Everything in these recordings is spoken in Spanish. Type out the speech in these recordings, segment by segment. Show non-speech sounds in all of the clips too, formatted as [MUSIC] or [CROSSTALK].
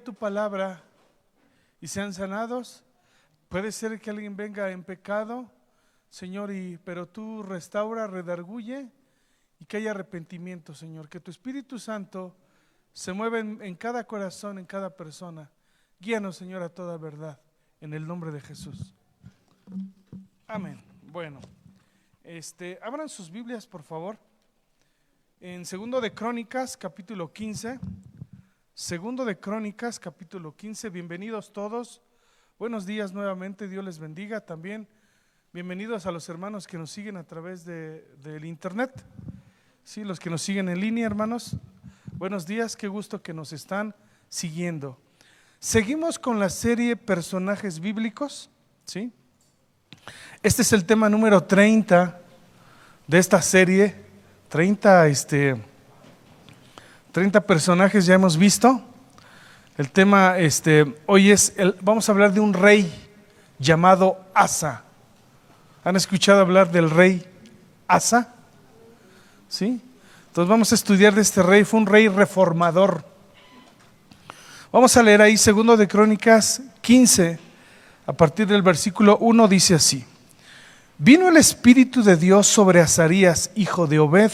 tu palabra y sean sanados. Puede ser que alguien venga en pecado, Señor, y, pero tú restaura, redarguye y que haya arrepentimiento, Señor. Que tu Espíritu Santo se mueva en, en cada corazón, en cada persona. Guíanos, Señor, a toda verdad, en el nombre de Jesús. Amén. Bueno, este, abran sus Biblias, por favor. En segundo de Crónicas, capítulo 15. Segundo de Crónicas, capítulo 15. Bienvenidos todos. Buenos días nuevamente. Dios les bendiga también. Bienvenidos a los hermanos que nos siguen a través de, del internet. Sí, los que nos siguen en línea, hermanos. Buenos días. Qué gusto que nos están siguiendo. Seguimos con la serie Personajes Bíblicos. ¿sí? Este es el tema número 30 de esta serie. 30, este, 30 personajes ya hemos visto. El tema este, hoy es, el, vamos a hablar de un rey llamado Asa. ¿Han escuchado hablar del rey Asa? ¿Sí? Entonces vamos a estudiar de este rey. Fue un rey reformador. Vamos a leer ahí segundo de Crónicas 15, a partir del versículo 1 dice así. Vino el Espíritu de Dios sobre Azarías, hijo de Obed,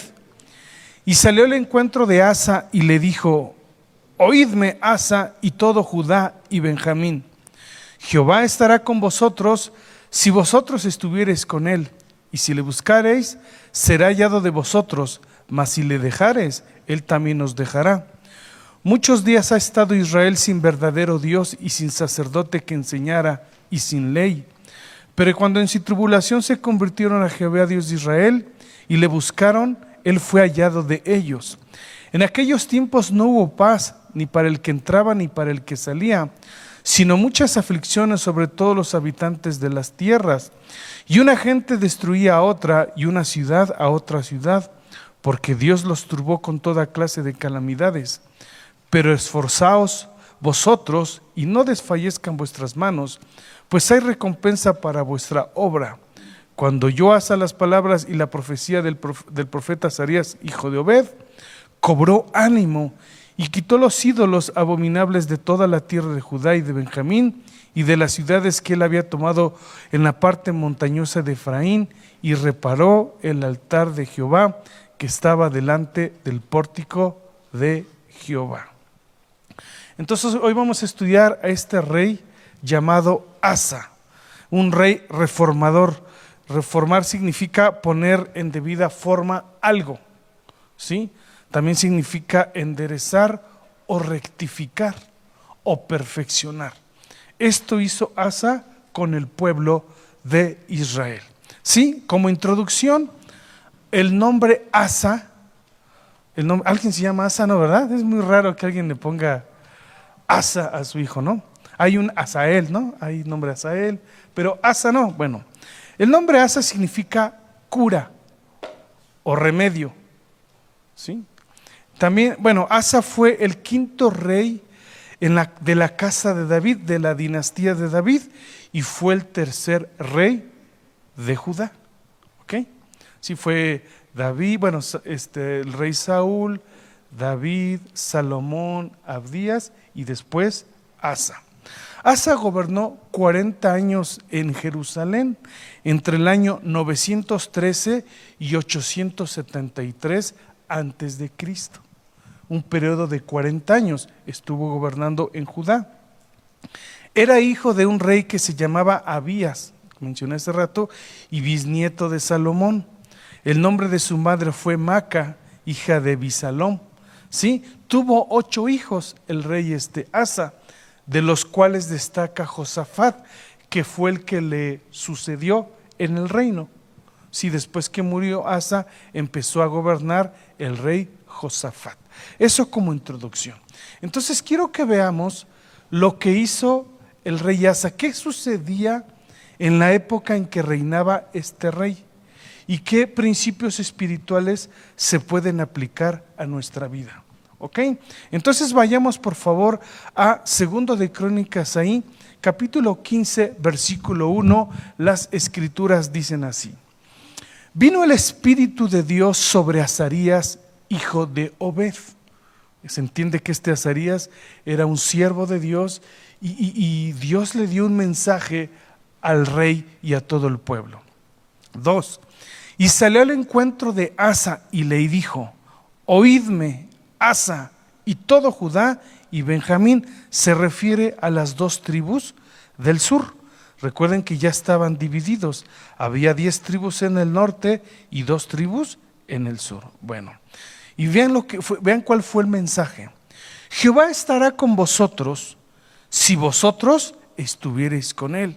y salió el encuentro de Asa y le dijo, Oídme, Asa y todo Judá y Benjamín. Jehová estará con vosotros si vosotros estuviereis con él, y si le buscareis, será hallado de vosotros, mas si le dejareis, él también os dejará. Muchos días ha estado Israel sin verdadero Dios y sin sacerdote que enseñara y sin ley. Pero cuando en su tribulación se convirtieron a Jehová Dios de Israel y le buscaron, él fue hallado de ellos. En aquellos tiempos no hubo paz ni para el que entraba ni para el que salía, sino muchas aflicciones sobre todos los habitantes de las tierras. Y una gente destruía a otra y una ciudad a otra ciudad, porque Dios los turbó con toda clase de calamidades. Pero esforzaos vosotros y no desfallezcan vuestras manos, pues hay recompensa para vuestra obra. Cuando yo asa las palabras y la profecía del, profeta Sarías, hijo de Obed, cobró ánimo y quitó los ídolos abominables de toda la tierra de Judá y de Benjamín y de las ciudades que él había tomado en la parte montañosa de Efraín y reparó el altar de Jehová que estaba delante del pórtico de Jehová. Entonces hoy vamos a estudiar a este rey llamado Asa, un rey reformador. Reformar significa poner en debida forma algo, ¿sí? También significa enderezar o rectificar o perfeccionar. Esto hizo Asa con el pueblo de Israel. Sí, como introducción, el nombre Asa, alguien se llama Asa, ¿no? ¿Verdad? Es muy raro que alguien le ponga Asa a su hijo, ¿no? Hay un Asael, ¿no? Hay nombre Asael, pero Asa no. Bueno, el nombre Asa significa cura o remedio. ¿Sí? También, bueno, Asa fue el quinto rey de la casa de David, de la dinastía de David, y fue el tercer rey de Judá. ¿Ok? Fue David, bueno, este, el rey Saúl, David, Salomón, Abdías y después Asa. Asa gobernó 40 años en Jerusalén entre el año 913 y 873 antes de Cristo. Un periodo de 40 años estuvo gobernando en Judá. Era hijo de un rey que se llamaba Abías, mencioné hace rato, y bisnieto de Salomón. El nombre de su madre fue Maca, hija de Bisalón. ¿Sí? Tuvo ocho hijos el rey este Asa de los cuales destaca Josafat, que fue el que le sucedió en el reino. Si después que murió Asa empezó a gobernar el rey Josafat. Eso como introducción. Entonces quiero que veamos lo que hizo el rey Asa, qué sucedía en la época en que reinaba este rey y qué principios espirituales se pueden aplicar a nuestra vida. ¿Ok? Entonces vayamos por favor a Segundo de Crónicas ahí, capítulo 15, versículo 1. Las escrituras dicen así. Vino el Espíritu de Dios sobre Azarías, hijo de Obed. Se entiende que este Azarías era un siervo de Dios y, y Dios le dio un mensaje al rey y a todo el pueblo. Dos, y salió al encuentro de Asa y le dijo, oídme, Asa y todo Judá y Benjamín, se refiere a las dos tribus del sur. Recuerden que ya estaban divididos. Había diez tribus en el norte y dos tribus en el sur. Bueno, y vean, lo que vean cuál fue el mensaje. Jehová estará con vosotros si vosotros estuviereis con él.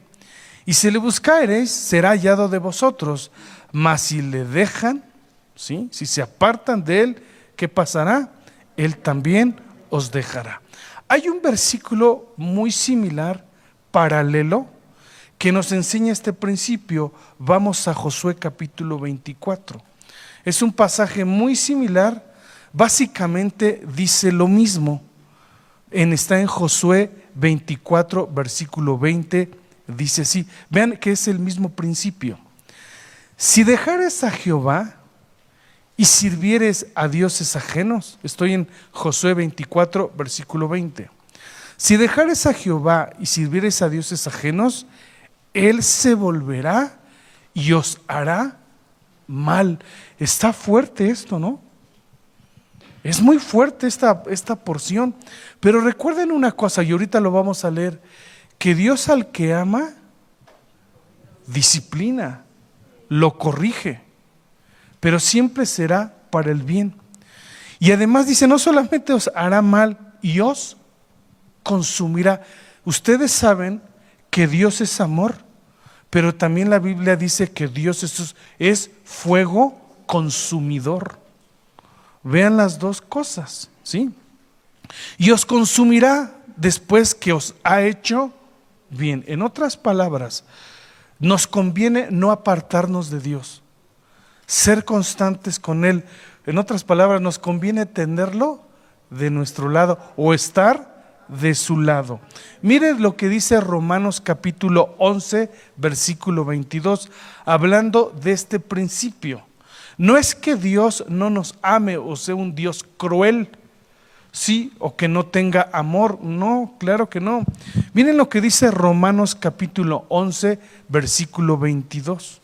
Y si le buscareis, será hallado de vosotros. Mas si le dejan, ¿sí? si se apartan de él, ¿qué pasará? Él también os dejará. Hay un versículo muy similar, paralelo, que nos enseña este principio. Vamos a Josué capítulo 24. Es un pasaje muy similar, básicamente dice lo mismo. En, está en Josué 24, versículo 20, dice así. Vean que es el mismo principio. Si dejares a Jehová y sirvieres a dioses ajenos, estoy en Josué 24, versículo 20. Si dejares a Jehová y sirvieres a dioses ajenos, Él se volverá y os hará mal. Está fuerte esto, ¿no? Es muy fuerte esta, esta porción. Pero recuerden una cosa, y ahorita lo vamos a leer, que Dios al que ama, disciplina, lo corrige, pero siempre será para el bien. Y además dice, no solamente os hará mal y os consumirá. Ustedes saben que Dios es amor, pero también la Biblia dice que Dios es, es fuego consumidor. Vean las dos cosas, ¿sí? Y os consumirá después que os ha hecho bien. En otras palabras, nos conviene no apartarnos de Dios, ser constantes con Él. En otras palabras, nos conviene tenerlo de nuestro lado o estar de su lado. Miren lo que dice Romanos capítulo 11, versículo 22, hablando de este principio. No es que Dios no nos ame o sea un Dios cruel, sí, o que no tenga amor. No, claro que no. Miren lo que dice Romanos capítulo 11, versículo 22.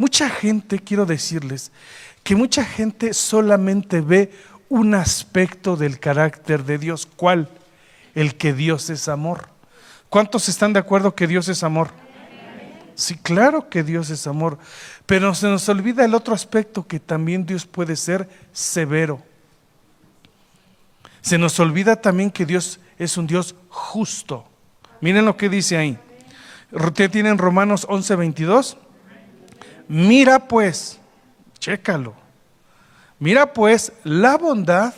Mucha gente, quiero decirles, que mucha gente solamente ve un aspecto del carácter de Dios. ¿Cuál? El que Dios es amor. ¿Cuántos están de acuerdo que Dios es amor? Sí, claro que Dios es amor. Pero se nos olvida el otro aspecto que también Dios puede ser severo. Se nos olvida también que Dios es un Dios justo. Miren lo que dice ahí. Tienen Romanos 11, 22. Mira pues, chécalo. Mira pues la bondad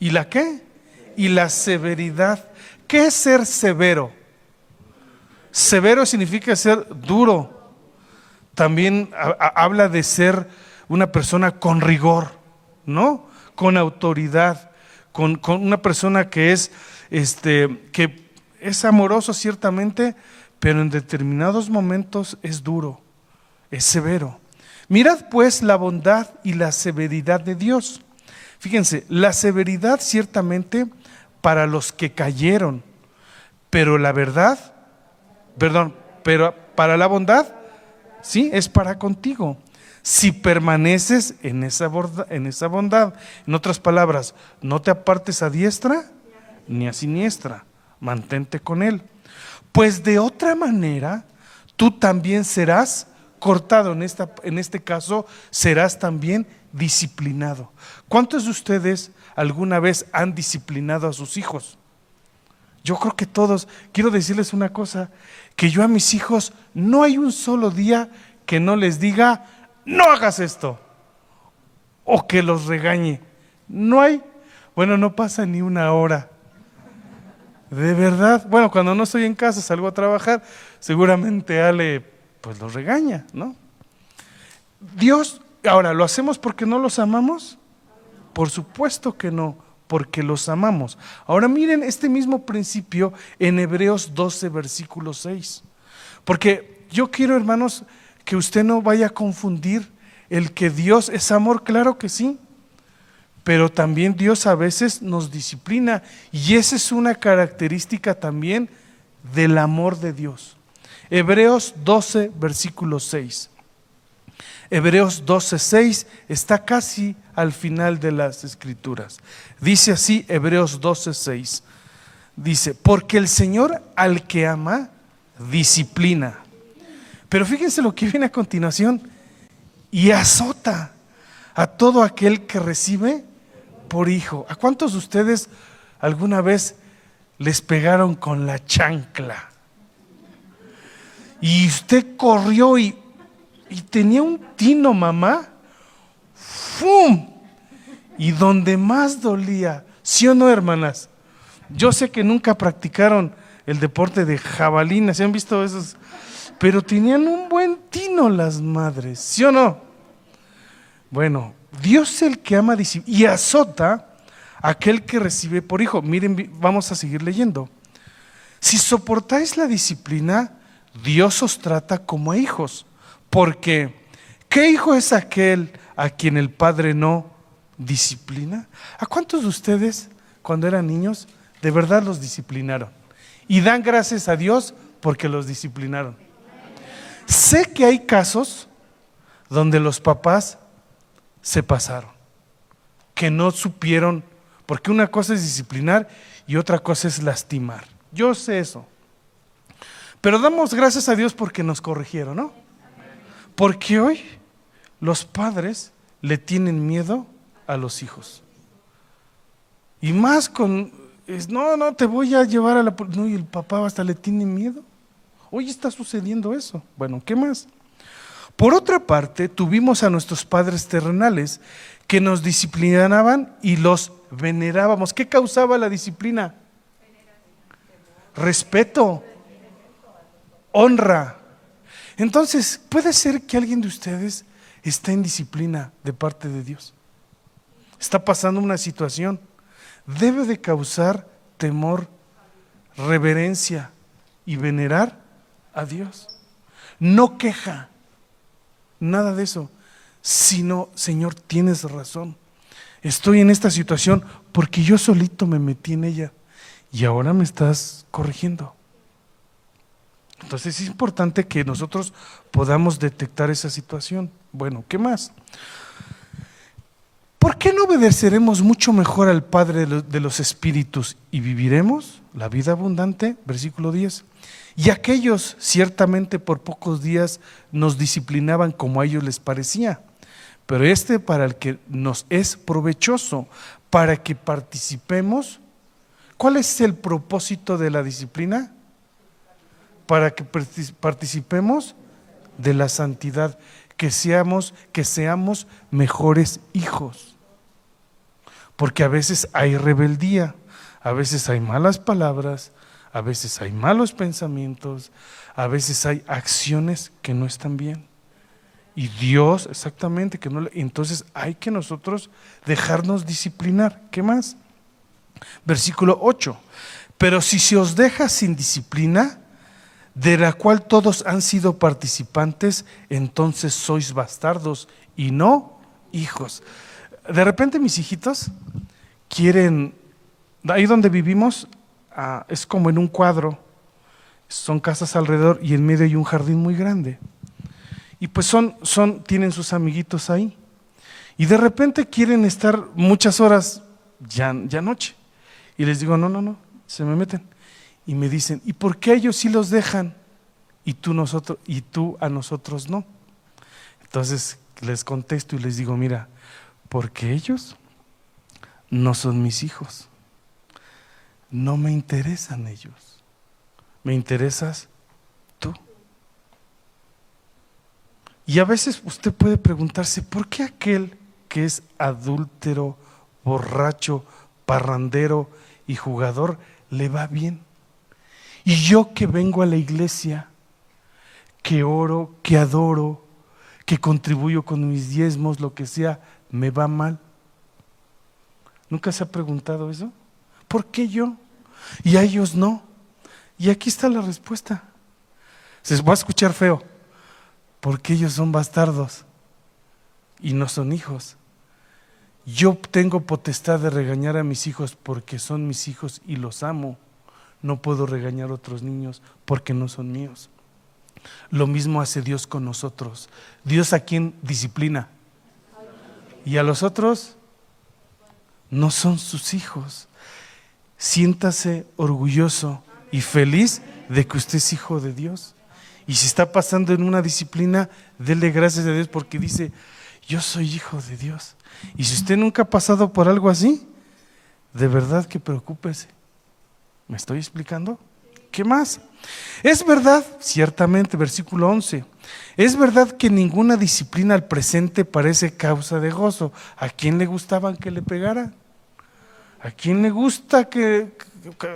y la qué? Y la severidad. ¿Qué es ser severo? Severo significa ser duro, también habla de ser una persona con rigor, ¿no? Con autoridad, con, una persona que es, este, que es amoroso ciertamente, pero en determinados momentos es duro, es severo. Mirad pues la bondad y la severidad de Dios. Fíjense, la severidad ciertamente para los que cayeron, pero la verdad, perdón, pero para la bondad Sí, es para contigo. Si permaneces en esa, en esa bondad, en otras palabras, no te apartes a diestra ni a siniestra, mantente con Él. Pues de otra manera, tú también serás cortado, en, esta, en este caso, serás también disciplinado. ¿Cuántos de ustedes alguna vez han disciplinado a sus hijos? Yo creo que todos, quiero decirles una cosa, que yo a mis hijos no hay un solo día que no les diga, no hagas esto, o que los regañe. No hay, bueno, no pasa ni una hora. De verdad, bueno, cuando no estoy en casa, salgo a trabajar, seguramente Ale pues los regaña, ¿no? Dios, ahora, ¿lo hacemos porque no los amamos? Por supuesto que no porque los amamos. Ahora miren este mismo principio en Hebreos 12, versículo 6. Porque yo quiero, hermanos, que usted no vaya a confundir el que Dios es amor, claro que sí. pero también Dios a veces nos disciplina y esa es una característica también del amor de Dios. Hebreos 12, versículo 6. Hebreos 12, 6 está casi al final de las escrituras. Dice así Hebreos 12, 6. Dice, porque el Señor al que ama, disciplina. Pero fíjense lo que viene a continuación. Y azota a todo aquel que recibe por hijo. ¿A cuántos de ustedes alguna vez les pegaron con la chancla? Y usted corrió y, tenía un tino, mamá. ¡Fum! Y donde más dolía, ¿sí o no, hermanas? Yo sé que nunca practicaron el deporte de jabalina, ¿se han visto esos? Pero tenían un buen tino las madres, ¿sí o no? Bueno, Dios es el que ama y azota aquel que recibe por hijo. Miren, vamos a seguir leyendo. Si soportáis la disciplina, Dios os trata como hijos. Porque, ¿qué hijo es aquel a quien el Padre no disciplina? ¿A cuántos de ustedes, cuando eran niños, de verdad los disciplinaron? Y dan gracias a Dios porque los disciplinaron. Sé que hay casos donde los papás se pasaron, que no supieron, porque una cosa es disciplinar y otra cosa es lastimar. Yo sé eso. Pero damos gracias a Dios porque nos corrigieron, ¿no? Porque hoy los padres le tienen miedo a los hijos. Y más con, no, no, te voy a llevar a la... No, y el papá hasta le tiene miedo. Hoy está sucediendo eso. Bueno, ¿qué más? Por otra parte, tuvimos a nuestros padres terrenales que nos disciplinaban y los venerábamos. ¿Qué causaba la disciplina? Respeto, honra. Entonces, puede ser que alguien de ustedes esté en disciplina de parte de Dios. Está pasando una situación. Debe de causar temor, reverencia y venerar a Dios. No queja nada de eso, sino, Señor, tienes razón. Estoy en esta situación porque yo solito me metí en ella y ahora me estás corrigiendo. Entonces es importante que nosotros podamos detectar esa situación. Bueno, ¿qué más? ¿Por qué no obedeceremos mucho mejor al Padre de los Espíritus y viviremos la vida abundante? Versículo 10. Y aquellos ciertamente por pocos días nos disciplinaban como a ellos les parecía, pero este para el que nos es provechoso, para que participemos. ¿Cuál es el propósito de la disciplina? Para que participemos de la santidad, que seamos, que seamos mejores hijos. Porque a veces hay rebeldía, a veces hay malas palabras, a veces hay malos pensamientos, a veces hay acciones que no están bien. Y Dios, exactamente, que no entonces hay que nosotros dejarnos disciplinar. ¿Qué más? Versículo 8. Pero si se os deja sin disciplina, de la cual todos han sido participantes, entonces sois bastardos y no hijos. De repente mis hijitos quieren, ahí donde vivimos, Ah, es como en un cuadro, son casas alrededor y en medio hay un jardín muy grande. Y pues son, son, tienen sus amiguitos ahí. Y de repente quieren estar muchas horas ya, ya noche. Y les digo, no, no, no, se me meten. Y me dicen, ¿y por qué ellos sí los dejan y tú, nosotros, y tú a nosotros no? Entonces les contesto y les digo, mira, porque ellos no son mis hijos no me interesan ellos, me interesas tú. Y a veces usted puede preguntarse, ¿por qué aquel que es adúltero, borracho, parrandero y jugador le va bien? Y yo que vengo a la iglesia, que oro, que adoro, que contribuyo con mis diezmos, lo que sea, me va mal. ¿Nunca se ha preguntado eso? ¿Por qué yo? Y a ellos no. Y aquí está la respuesta. Se va a escuchar feo, porque ellos son bastardos y no son hijos. yo tengo potestad de regañar a mis hijos porque son mis hijos y los amo. No puedo regañar a otros niños porque no son míos. Lo mismo hace Dios con nosotros. Dios a quien disciplina. Y a los otros no son sus hijos. Siéntase orgulloso y feliz de que usted es hijo de Dios. Y si está pasando en una disciplina, dele gracias a Dios porque dice, yo soy hijo de Dios. Y si usted nunca ha pasado por algo así, de verdad que preocúpese. ¿Me estoy explicando? ¿Qué más? Es verdad, ciertamente, versículo 11, es verdad que ninguna disciplina al presente parece causa de gozo. ¿A quién le gustaban que le pegara? ¿A quién le gusta que,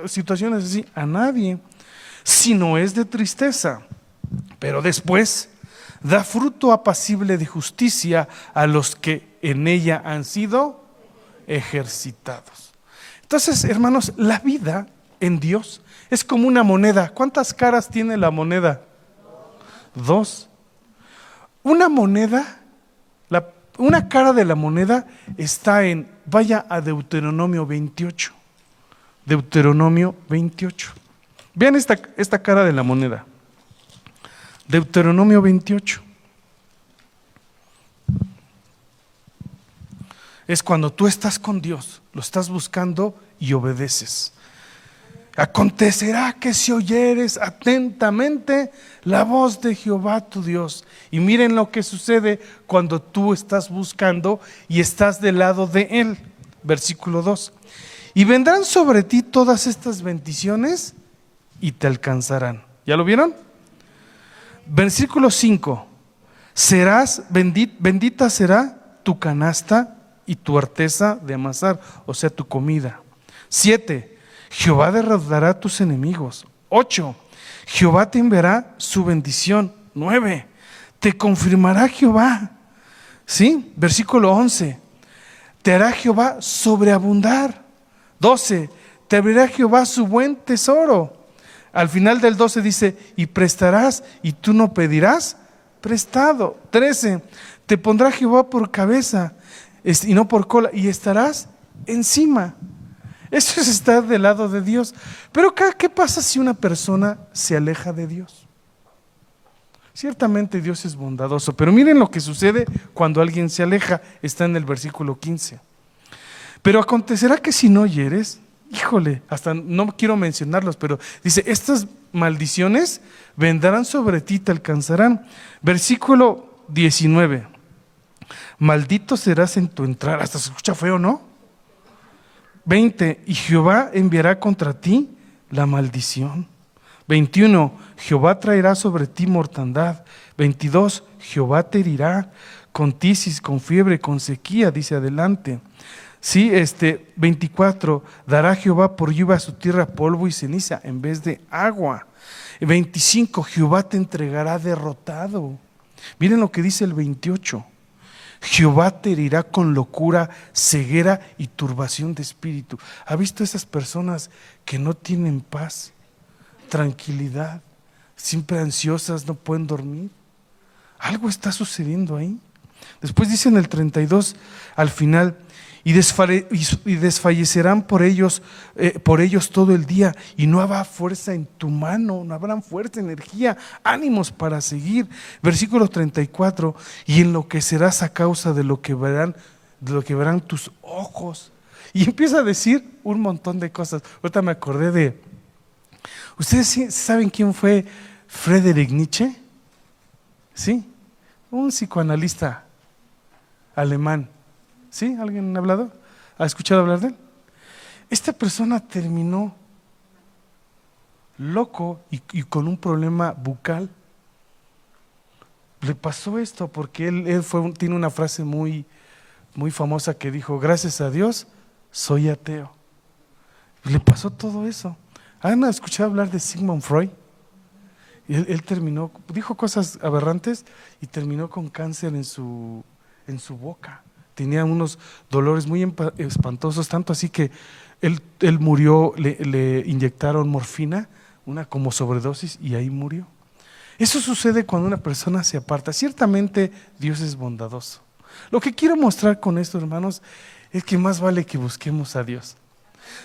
situaciones así? A nadie. Si no es de tristeza. Pero después da fruto apacible de justicia a los que en ella han sido ejercitados. Entonces, hermanos, la vida en Dios es como una moneda. ¿Cuántas caras tiene la moneda? Dos. Una moneda, una cara de la moneda está en, vaya a Deuteronomio 28. Deuteronomio 28. Vean esta, esta cara de la moneda. Deuteronomio 28. Es cuando tú estás con Dios, lo estás buscando y obedeces. Acontecerá que si oyeres atentamente la voz de Jehová tu Dios. Y miren lo que sucede cuando tú estás buscando y estás del lado de Él. Versículo 2. Y vendrán sobre ti todas estas bendiciones y te alcanzarán. ¿Ya lo vieron? Versículo 5. Serás, bendita, bendita será tu canasta y tu arteza de amasar, o sea, tu comida. 7 Jehová derrotará a tus enemigos. Ocho, Jehová te enviará su bendición. Nueve, te confirmará Jehová. ¿Sí? Versículo 11, te hará Jehová sobreabundar. 12, te abrirá Jehová su buen tesoro. Al final del 12 dice, y prestarás y tú no pedirás prestado. 13, te pondrá Jehová por cabeza y no por cola y estarás encima. Eso es estar del lado de Dios. Pero ¿qué pasa si una persona se aleja de Dios? Ciertamente Dios es bondadoso, pero miren lo que sucede cuando alguien se aleja, está en el versículo 15. Pero acontecerá que si no oyeres, híjole, hasta no quiero mencionarlos, pero dice, estas maldiciones vendrán sobre ti, te alcanzarán. Versículo 19, maldito serás en tu entrada, hasta se escucha feo, ¿no? 20, y Jehová enviará contra ti la maldición. 21, Jehová traerá sobre ti mortandad. 22, Jehová te herirá con tisis, con fiebre, con sequía, dice adelante. Sí, este 24, dará Jehová por lluvia a su tierra polvo y ceniza en vez de agua. 25, Jehová te entregará derrotado. Miren lo que dice el 28. Jehová te herirá con locura, ceguera y turbación de espíritu. ¿Ha visto esas personas que no tienen paz, tranquilidad, siempre ansiosas, no pueden dormir? Algo está sucediendo ahí. Después dice en el 32, al final, y, desfallecerán por ellos, eh, por ellos todo el día, y no habrá fuerza en tu mano, no habrá fuerza, energía, ánimos para seguir. Versículo 34, y enloquecerás a causa de lo que verán, de lo que verán tus ojos. Y empieza a decir un montón de cosas. Ahorita me acordé de. ¿Ustedes saben quién fue Friedrich Nietzsche? Sí, un psicoanalista alemán. ¿Sí? ¿Alguien ha hablado? ¿Ha escuchado hablar de él? Esta persona terminó loco y, con un problema bucal. Le pasó esto porque él, tiene una frase muy, muy famosa que dijo, gracias a Dios, soy ateo. le pasó todo eso. ¿Han escuchado hablar de Sigmund Freud? Él, él, terminó, dijo cosas aberrantes y terminó con cáncer en su, en su boca tenía unos dolores muy espantosos, tanto así que él, él murió, le, le, inyectaron morfina, una como sobredosis, y ahí murió. Eso sucede cuando una persona se aparta. Ciertamente Dios es bondadoso. Lo que quiero mostrar con esto, hermanos, es que más vale que busquemos a Dios.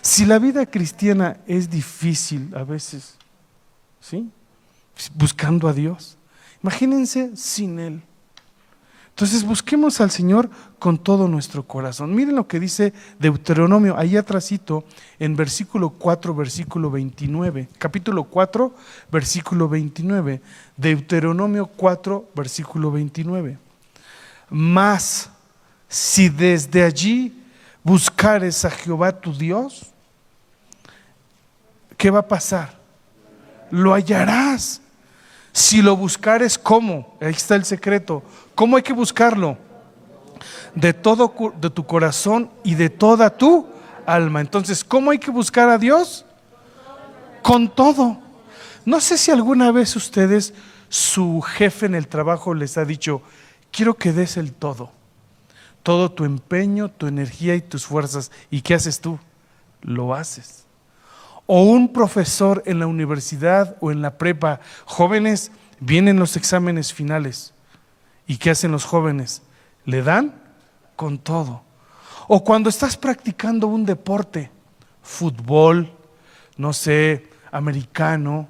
Si la vida cristiana es difícil a veces, ¿sí? Buscando a Dios. Imagínense sin Él. Entonces busquemos al Señor con todo nuestro corazón. Miren lo que dice Deuteronomio, ahí atrásito, en versículo 4, versículo 29. Capítulo 4, versículo 29. Deuteronomio 4, versículo 29. Más si desde allí buscares a Jehová tu Dios, ¿qué va a pasar? Lo hallarás. Si lo buscares, ¿cómo? Ahí está el secreto ¿Cómo hay que buscarlo? De todo de tu corazón y de toda tu alma. Entonces, ¿cómo hay que buscar a Dios? Con todo. No sé si alguna vez ustedes, su jefe en el trabajo les ha dicho, quiero que des el todo. Todo tu empeño, tu energía y tus fuerzas. ¿Y qué haces tú? Lo haces. O un profesor en la universidad o en la prepa, jóvenes, vienen los exámenes finales ¿Y qué hacen los jóvenes? Le dan con todo. O cuando estás practicando un deporte, fútbol, no sé, americano,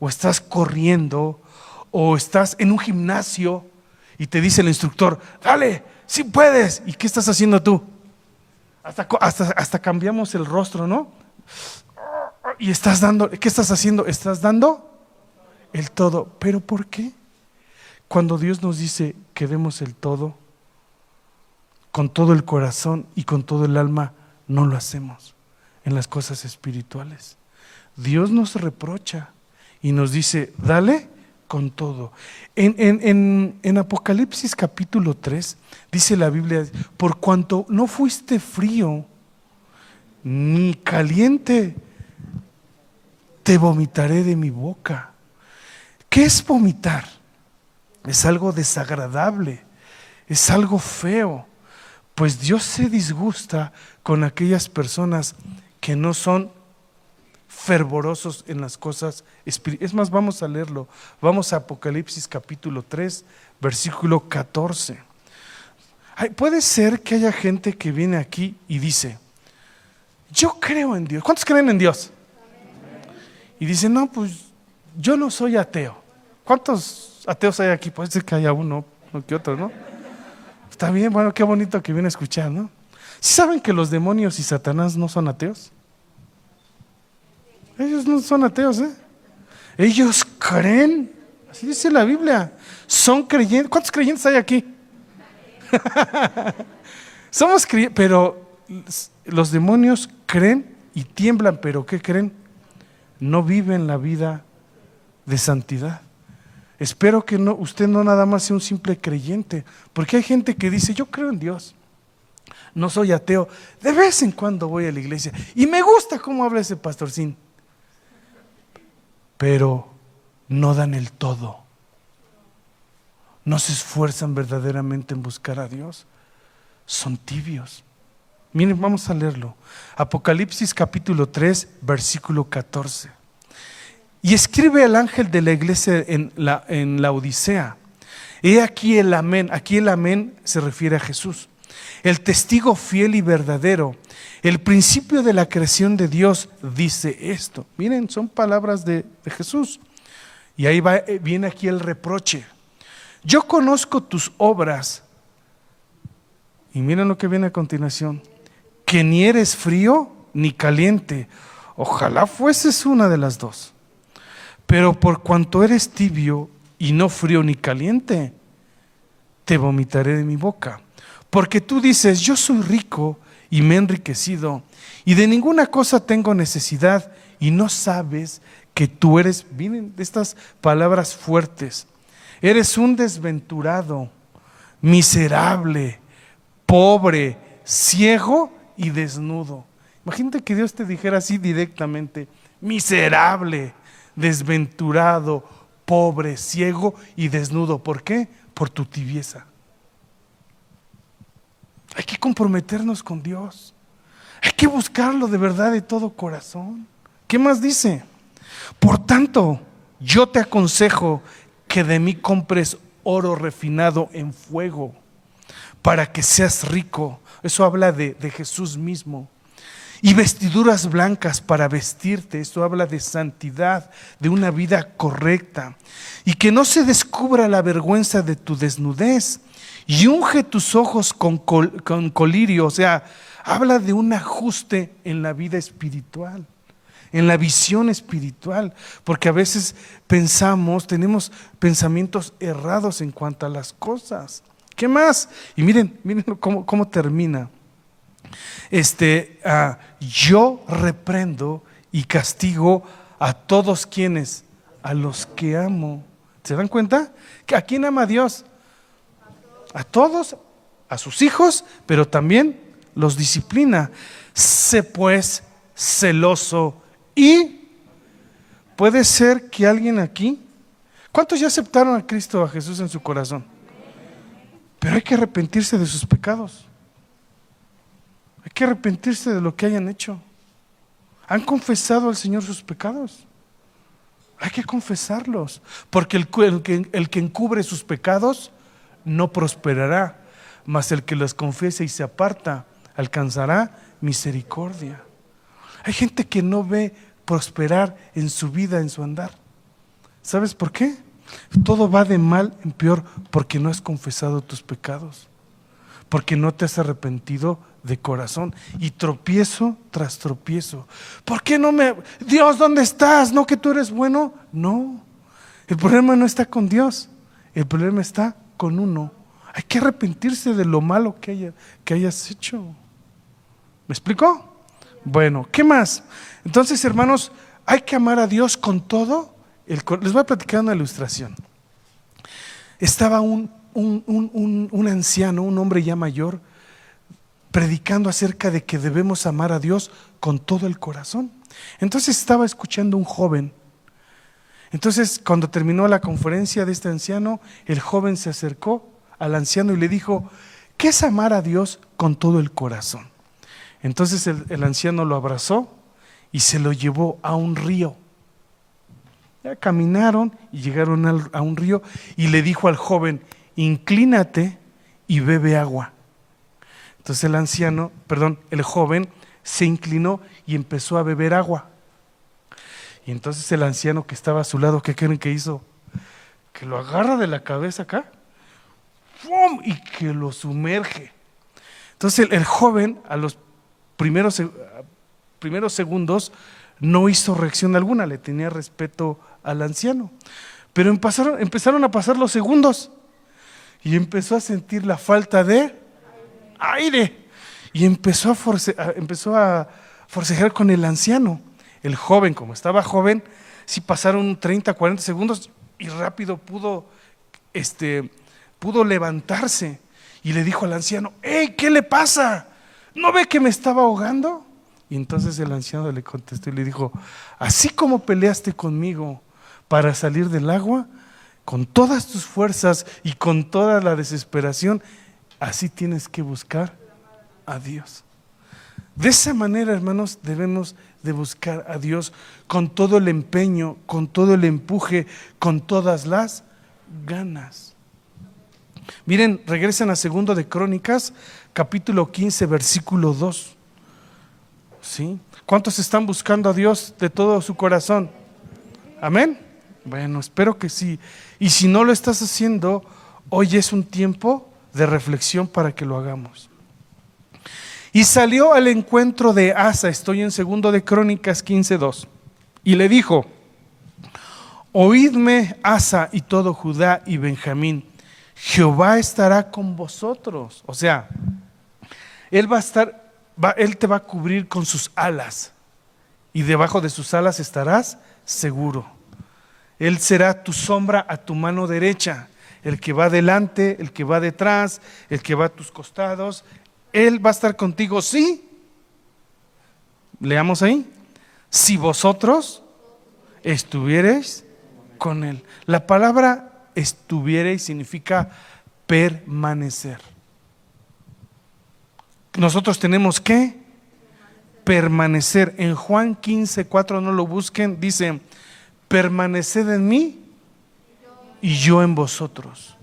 o estás corriendo, o estás en un gimnasio y te dice el instructor, dale, si puedes. ¿Y qué estás haciendo tú? Hasta, hasta, hasta cambiamos el rostro, ¿no? Y estás dando, ¿qué estás haciendo? Estás dando el todo. ¿Pero por qué? Cuando Dios nos dice que demos el todo, con todo el corazón y con todo el alma, no lo hacemos en las cosas espirituales. Dios nos reprocha y nos dice, dale con todo. En, en, Apocalipsis capítulo 3 dice la Biblia, por cuanto no fuiste frío ni caliente, te vomitaré de mi boca. ¿Qué es vomitar? Es algo desagradable, es algo feo, pues Dios se disgusta con aquellas personas que no son fervorosos en las cosas espirituales. Es más, vamos a leerlo. Vamos a Apocalipsis capítulo 3, versículo 14. puede ser que haya gente que viene aquí y dice, yo creo en Dios. ¿Cuántos creen en Dios? Y dice, no, pues yo no soy ateo. ¿Cuántos ateos hay aquí? Puede ser que haya uno, no que otro, ¿no? Está bien, bueno, qué bonito que viene a escuchar, ¿no? ¿Saben que los demonios y Satanás no son ateos? Ellos no son ateos, ¿eh? Ellos creen, así dice la Biblia, son creyentes. ¿Cuántos creyentes hay aquí? [LAUGHS] Somos creyentes, pero los demonios creen y tiemblan, pero ¿qué creen? No viven la vida de santidad. Espero que no, usted no nada más sea un simple creyente, porque hay gente que dice, yo creo en Dios, no soy ateo, de vez en cuando voy a la iglesia y me gusta cómo habla ese pastorcín, pero no dan el todo, no se esfuerzan verdaderamente en buscar a Dios, son tibios. Miren, vamos a leerlo. Apocalipsis capítulo 3, versículo 14. Y escribe el ángel de la iglesia en la, Odisea. He aquí el amén. Aquí el amén se refiere a Jesús. El testigo fiel y verdadero. El principio de la creación de Dios dice esto. Miren, son palabras de, Jesús. Y ahí va, eh, viene aquí el reproche. Yo conozco tus obras. Y miren lo que viene a continuación. Que ni eres frío ni caliente. Ojalá fueses una de las dos. Pero por cuanto eres tibio y no frío ni caliente, te vomitaré de mi boca. Porque tú dices, yo soy rico y me he enriquecido y de ninguna cosa tengo necesidad y no sabes que tú eres, de estas palabras fuertes, eres un desventurado, miserable, pobre, ciego y desnudo. Imagínate que Dios te dijera así directamente, miserable, desventurado, pobre, ciego y desnudo. ¿Por qué? Por tu tibieza. Hay que comprometernos con Dios. Hay que buscarlo de verdad de todo corazón. ¿Qué más dice? Por tanto, yo te aconsejo que de mí compres oro refinado en fuego, para que seas rico. Eso habla de, de Jesús mismo. Y vestiduras blancas para vestirte. Esto habla de santidad, de una vida correcta. Y que no se descubra la vergüenza de tu desnudez. Y unge tus ojos con, colirio. O sea, habla de un ajuste en la vida espiritual en la visión espiritual, porque a veces pensamos, tenemos pensamientos errados en cuanto a las cosas. ¿Qué más? Y miren, miren cómo termina. Este, ah, yo reprendo y castigo a todos quienes, a los que amo. ¿Se dan cuenta? ¿A quién ama a Dios? A todos, a sus hijos, pero también los disciplina. Sé pues celoso y puede ser que alguien aquí, ¿cuántos ya aceptaron a Cristo, a Jesús en su corazón? Pero hay que arrepentirse de sus pecados. Que arrepentirse de lo que hayan hecho. ¿Han confesado al Señor sus pecados? Hay que confesarlos, porque el, que, el que encubre sus pecados no prosperará, mas el que los confiese y se aparta alcanzará misericordia. Hay gente que no ve prosperar en su vida, en su andar. ¿Sabes por qué? Todo va de mal en peor porque no has confesado tus pecados, porque no te has arrepentido de corazón y tropiezo tras tropiezo. ¿Por qué no me... Dios, ¿dónde estás? ¿No que tú eres bueno? No, el problema no está con Dios, el problema está con uno. Hay que arrepentirse de lo malo que, haya, que hayas hecho. ¿Me explico? Bueno, ¿qué más? Entonces, hermanos, hay que amar a Dios con todo. les voy a platicar una ilustración. Estaba un, un, anciano, un hombre ya mayor, predicando acerca de que debemos amar a Dios con todo el corazón. Entonces estaba escuchando un joven. Entonces, cuando terminó la conferencia de este anciano, el joven se acercó al anciano y le dijo, ¿qué es amar a Dios con todo el corazón? Entonces el anciano lo abrazó y se lo llevó a un río. Ya caminaron y llegaron a un río y le dijo al joven, inclínate y bebe agua. Entonces el anciano, perdón, el joven se inclinó y empezó a beber agua. Y entonces el anciano que estaba a su lado, ¿qué creen que hizo? Que lo agarra de la cabeza acá ¡fum! y que lo sumerge. Entonces el, joven a los primeros primeros segundos no hizo reacción alguna, le tenía respeto al anciano. Pero empezaron a pasar los segundos y empezó a sentir la falta de aire y empezó a, empezó a forcejear con el anciano. El joven, como estaba joven, sí pasaron 30, 40 segundos y rápido pudo, este, pudo levantarse y le dijo al anciano, hey, ¿qué le pasa? ¿No ve que me estaba ahogando? Y entonces el anciano le contestó y le dijo, así como peleaste conmigo para salir del agua, con todas tus fuerzas y con toda la desesperación, así tienes que buscar a Dios. De esa manera, hermanos, debemos de buscar a Dios con todo el empeño, con todo el empuje, con todas las ganas. Miren, regresen a segundo de Crónicas, capítulo 15, versículo 2. ¿Sí? ¿Cuántos están buscando a Dios de todo su corazón? Amén. Bueno, espero que sí. Y si no lo estás haciendo, hoy es un tiempo de reflexión para que lo hagamos. Y salió al encuentro de Asa, estoy en segundo de Crónicas 15:2, y le dijo: Oídme, Asa y todo Judá y Benjamín, Jehová estará con vosotros. O sea, él va a estar él te va a cubrir con sus alas y debajo de sus alas estarás seguro. Él será tu sombra a tu mano derecha, el que va delante, el que va detrás, el que va a tus costados. Él va a estar contigo, sí. Leamos ahí. Si vosotros estuvierais con Él. La palabra estuvierais significa permanecer nosotros tenemos que permanecer. En Juan 15, 4, no lo busquen, dice, permaneced en mí y yo en vosotros.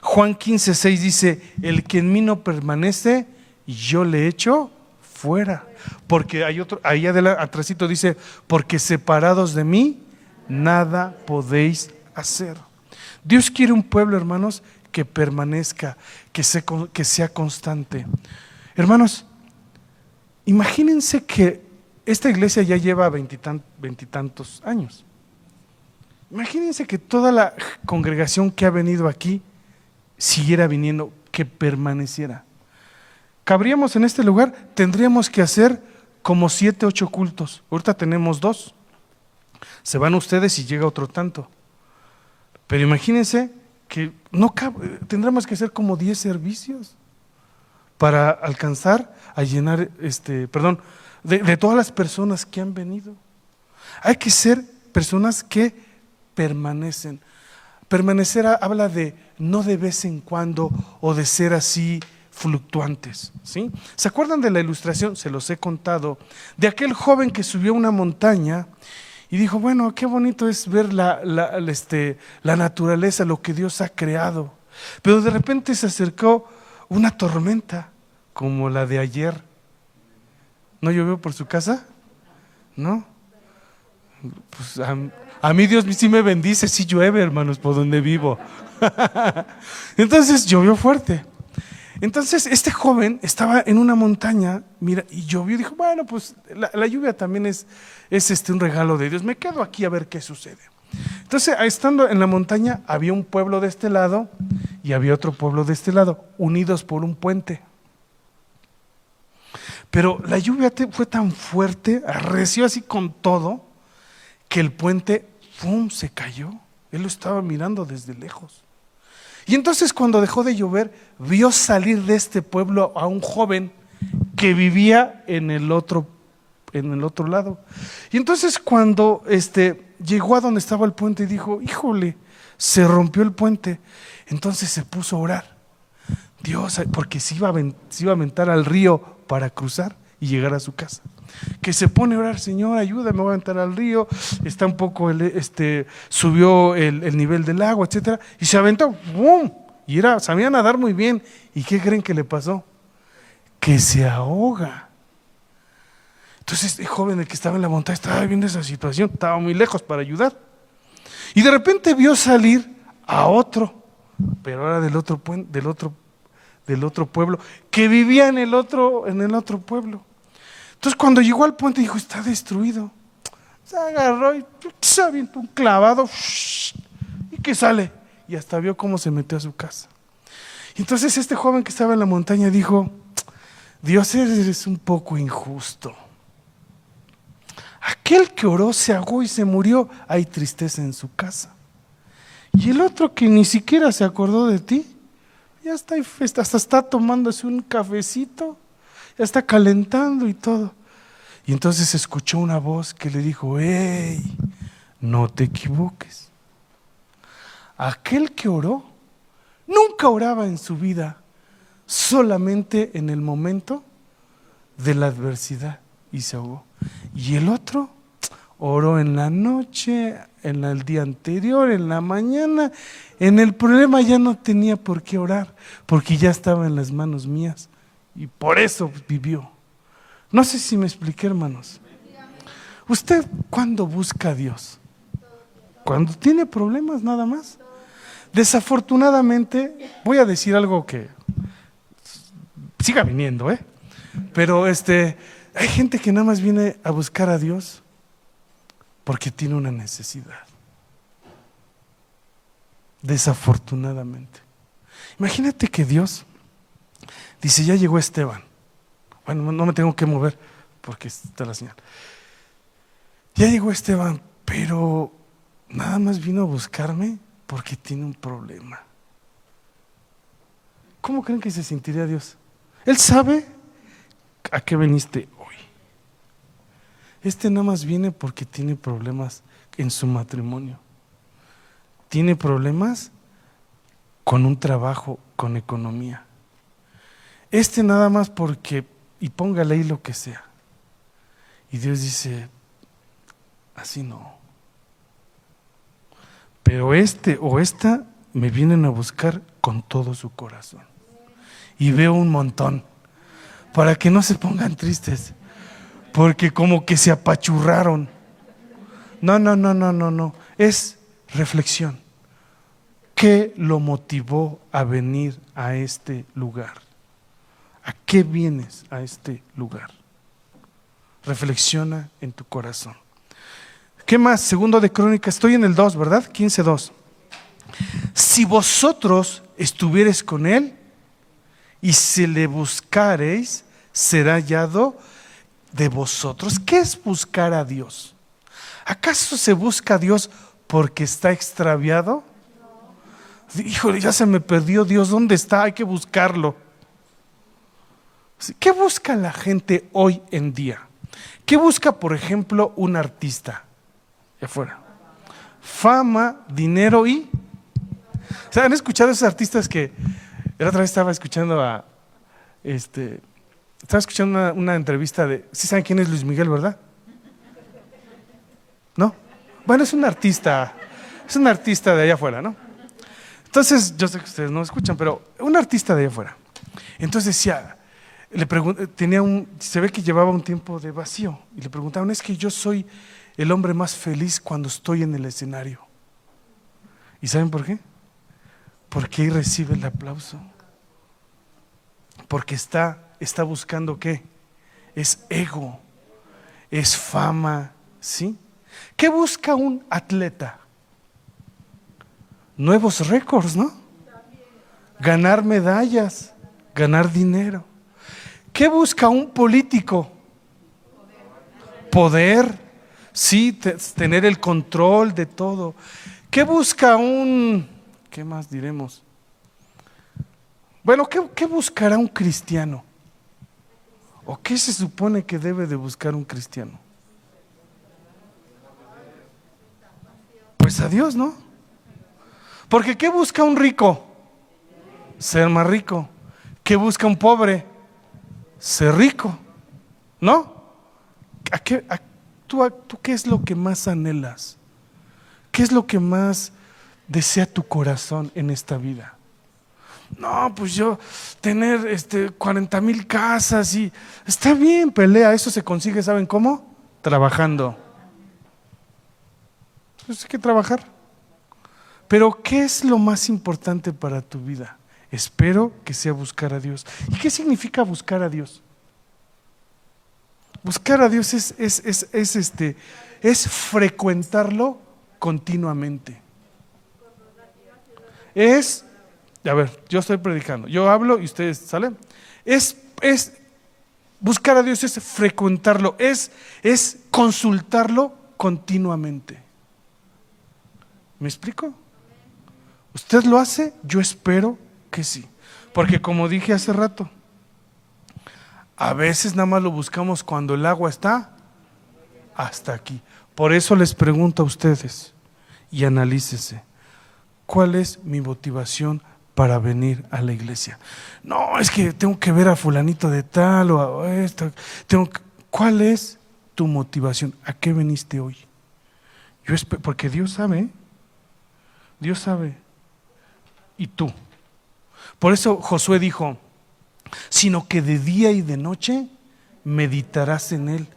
Juan 15, 6 dice, el que en mí no permanece, yo le echo fuera. Porque hay otro, ahí atrásito dice, porque separados de mí, nada podéis hacer. Dios quiere un pueblo, hermanos, que permanezca, que sea, que sea constante. Hermanos, imagínense que esta iglesia ya lleva veintitantos años. Imagínense que toda la congregación que ha venido aquí siguiera viniendo, que permaneciera. Cabríamos en este lugar, tendríamos que hacer como siete, ocho cultos. Ahorita tenemos dos. Se van ustedes y llega otro tanto. Pero imagínense que no tendremos que hacer como diez servicios para alcanzar a llenar, este, perdón, de todas las personas que han venido. Hay que ser personas que permanecen. Permanecer habla de no de vez en cuando o de ser así fluctuantes. ¿sí? ¿Se acuerdan de la ilustración? Se los he contado, de aquel joven que subió una montaña y dijo, bueno, qué bonito es ver la, este, la naturaleza, lo que Dios ha creado. Pero de repente se acercó una tormenta como la de ayer. ¿No llovió por su casa? ¿No? Pues a mí Dios sí me bendice, sí llueve, hermanos, por donde vivo. [LAUGHS] Entonces llovió fuerte. Entonces este joven estaba en una montaña, mira, y llovió dijo, bueno, pues la, lluvia también es, es este, un regalo de Dios, me quedo aquí a ver qué sucede. Entonces, estando en la montaña, había un pueblo de este lado y había otro pueblo de este lado, unidos por un puente. Pero la lluvia fue tan fuerte, arreció así con todo, que el puente ¡pum! se cayó. Él lo estaba mirando desde lejos. Y entonces cuando dejó de llover, vio salir de este pueblo a un joven que vivía en el otro, en el otro lado. Y entonces cuando este, llegó a donde estaba el puente, dijo, híjole, se rompió el puente. Entonces se puso a orar. Dios, porque iba, a, se iba a aventar al río para cruzar y llegar a su casa que se pone a orar, Señor, ayúdame, voy a entrar al río, está un poco, este, subió el, nivel del agua, etcétera, y se aventó, ¡bum! Y era, sabía nadar muy bien. ¿Y qué creen que le pasó? Que se ahoga. Entonces este joven, el que estaba en la montaña, estaba viendo esa situación, estaba muy lejos para ayudar. Y de repente vio salir a otro, pero ahora del otro, del otro, del otro pueblo, que vivía en el otro, en el otro pueblo. Entonces cuando llegó al puente dijo, está destruido. Se agarró y se aventó un clavado y que sale. Y hasta vio cómo se metió a su casa. Entonces este joven que estaba en la montaña dijo, Dios eres un poco injusto. Aquel que oró se ahogó y se murió, hay tristeza en su casa. Y el otro que ni siquiera se acordó de ti, ya está, hasta está tomándose un cafecito ya está calentando y todo. Y entonces escuchó una voz que le dijo, hey, no te equivoques. Aquel que oró nunca oraba en su vida, solamente en el momento de la adversidad y se ahogó. Y el otro oró en la noche, en el día anterior, en la mañana. En el problema ya no tenía por qué orar, porque ya estaba en las manos mías y por eso vivió. No sé si me expliqué, hermanos. ¿Usted cuándo busca a Dios? Cuando tiene problemas nada más. Desafortunadamente, voy a decir algo que siga viniendo, ¿eh? Pero este, hay gente que nada más viene a buscar a Dios porque tiene una necesidad. Desafortunadamente. Imagínate que Dios Dice, ya llegó Esteban. Bueno, no me tengo que mover porque está la señal. Ya llegó Esteban, pero nada más vino a buscarme porque tiene un problema. ¿Cómo creen que se sentiría Dios? Él sabe a qué veniste hoy. Este nada más viene porque tiene problemas en su matrimonio. Tiene problemas con un trabajo, con economía. Este nada más porque, y póngale ahí lo que sea. Y Dios dice, así no. Pero este o esta me vienen a buscar con todo su corazón. Y veo un montón, para que no se pongan tristes, porque como que se apachurraron. No, no, no, no, no, no. Es reflexión. ¿Qué lo motivó a venir a este lugar? ¿A qué vienes a este lugar? Reflexiona en tu corazón. ¿Qué más? Segundo de Crónica, estoy en el 2, ¿verdad? 15.2. Si vosotros estuviereis con él y si le buscareis, será hallado de vosotros. ¿Qué es buscar a Dios? ¿Acaso se busca a Dios porque está extraviado? Híjole, ya se me perdió Dios, ¿dónde está? Hay que buscarlo. ¿Qué busca la gente hoy en día? ¿Qué busca, por ejemplo, un artista? De afuera. Fama, dinero y... O sea, ¿han escuchado a esos artistas que... La otra vez estaba escuchando a... Este, estaba escuchando una, una entrevista de... ¿Sí saben quién es Luis Miguel, verdad? ¿No? Bueno, es un artista, es un artista de allá afuera, ¿no? Entonces, yo sé que ustedes no escuchan, pero un artista de allá afuera. Entonces decía, le tenía un, se ve que llevaba un tiempo de vacío y le preguntaban, es que yo soy el hombre más feliz cuando estoy en el escenario. ¿Y saben por qué? Porque ahí recibe el aplauso. Porque está, está buscando qué? Es ego, es fama, ¿sí? ¿Qué busca un atleta? Nuevos récords, ¿no? Ganar medallas, ganar dinero. ¿Qué busca un político? Poder, sí, tener el control de todo. ¿Qué busca un, qué más diremos? Bueno, ¿qué, ¿qué, buscará un cristiano? ¿O qué se supone que debe de buscar un cristiano? Pues a Dios, ¿no? Porque ¿qué busca un rico? Ser más rico. ¿Qué busca un pobre? Ser rico. ¿No? ¿A qué, tú, ¿Tú qué es lo que más anhelas? ¿Qué es lo que más desea tu corazón en esta vida? No, pues yo tener este 40 mil casas y está bien, pelea, eso se consigue, ¿saben cómo? Trabajando. Pues hay que trabajar. Pero ¿qué es lo más importante para tu vida? Espero que sea buscar a Dios. ¿Y qué significa buscar a Dios? Buscar a Dios es, es, este, es frecuentarlo continuamente. Es, a ver, yo estoy predicando, yo hablo y ustedes salen. Es, es buscar a Dios es frecuentarlo, es, es consultarlo continuamente. ¿Me explico? ¿Usted lo hace? Yo espero que sí. Porque como dije hace rato, a veces nada más lo buscamos cuando el agua está hasta aquí. Por eso les pregunto a ustedes y analícese, ¿cuál es mi motivación para venir a la iglesia? No, es que tengo que ver a fulanito de tal o a esto. Tengo ¿Cuál es tu motivación? ¿A qué viniste hoy? Yo porque Dios sabe, ¿eh? Dios sabe. Y tú. Por eso Josué dijo, sino que de día y de noche meditarás en él,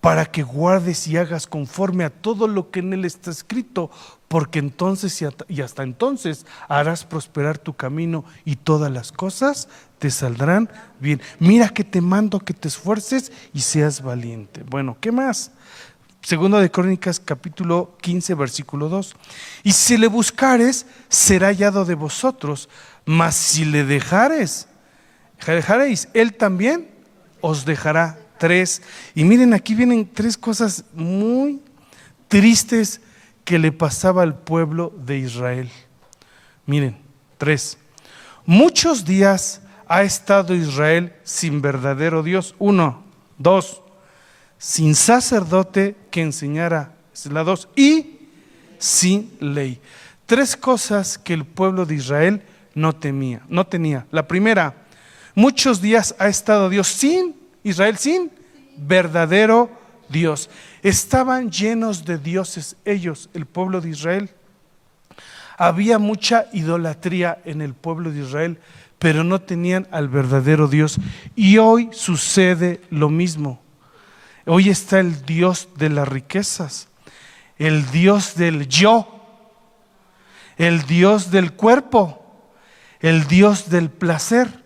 para que guardes y hagas conforme a todo lo que en él está escrito, porque entonces y hasta entonces harás prosperar tu camino y todas las cosas te saldrán bien. Mira que te mando que te esfuerces y seas valiente. Bueno, ¿qué más? Segundo de Crónicas capítulo 15 versículo 2. Y si le buscares, será hallado de vosotros, mas si le dejares, dejaréis, él también os dejará tres. Y miren, aquí vienen tres cosas muy tristes que le pasaba al pueblo de Israel. Miren, tres. Muchos días ha estado Israel sin verdadero Dios. Uno, dos, sin sacerdote que enseñara, es la dos, y sin ley. Tres cosas que el pueblo de Israel no temía, no tenía. La primera, muchos días ha estado Dios sin, Israel sin verdadero Dios. Estaban llenos de dioses ellos, el pueblo de Israel. Había mucha idolatría en el pueblo de Israel, pero no tenían al verdadero Dios. Y hoy sucede lo mismo. Hoy está el Dios de las riquezas, el Dios del yo, el Dios del cuerpo, el Dios del placer.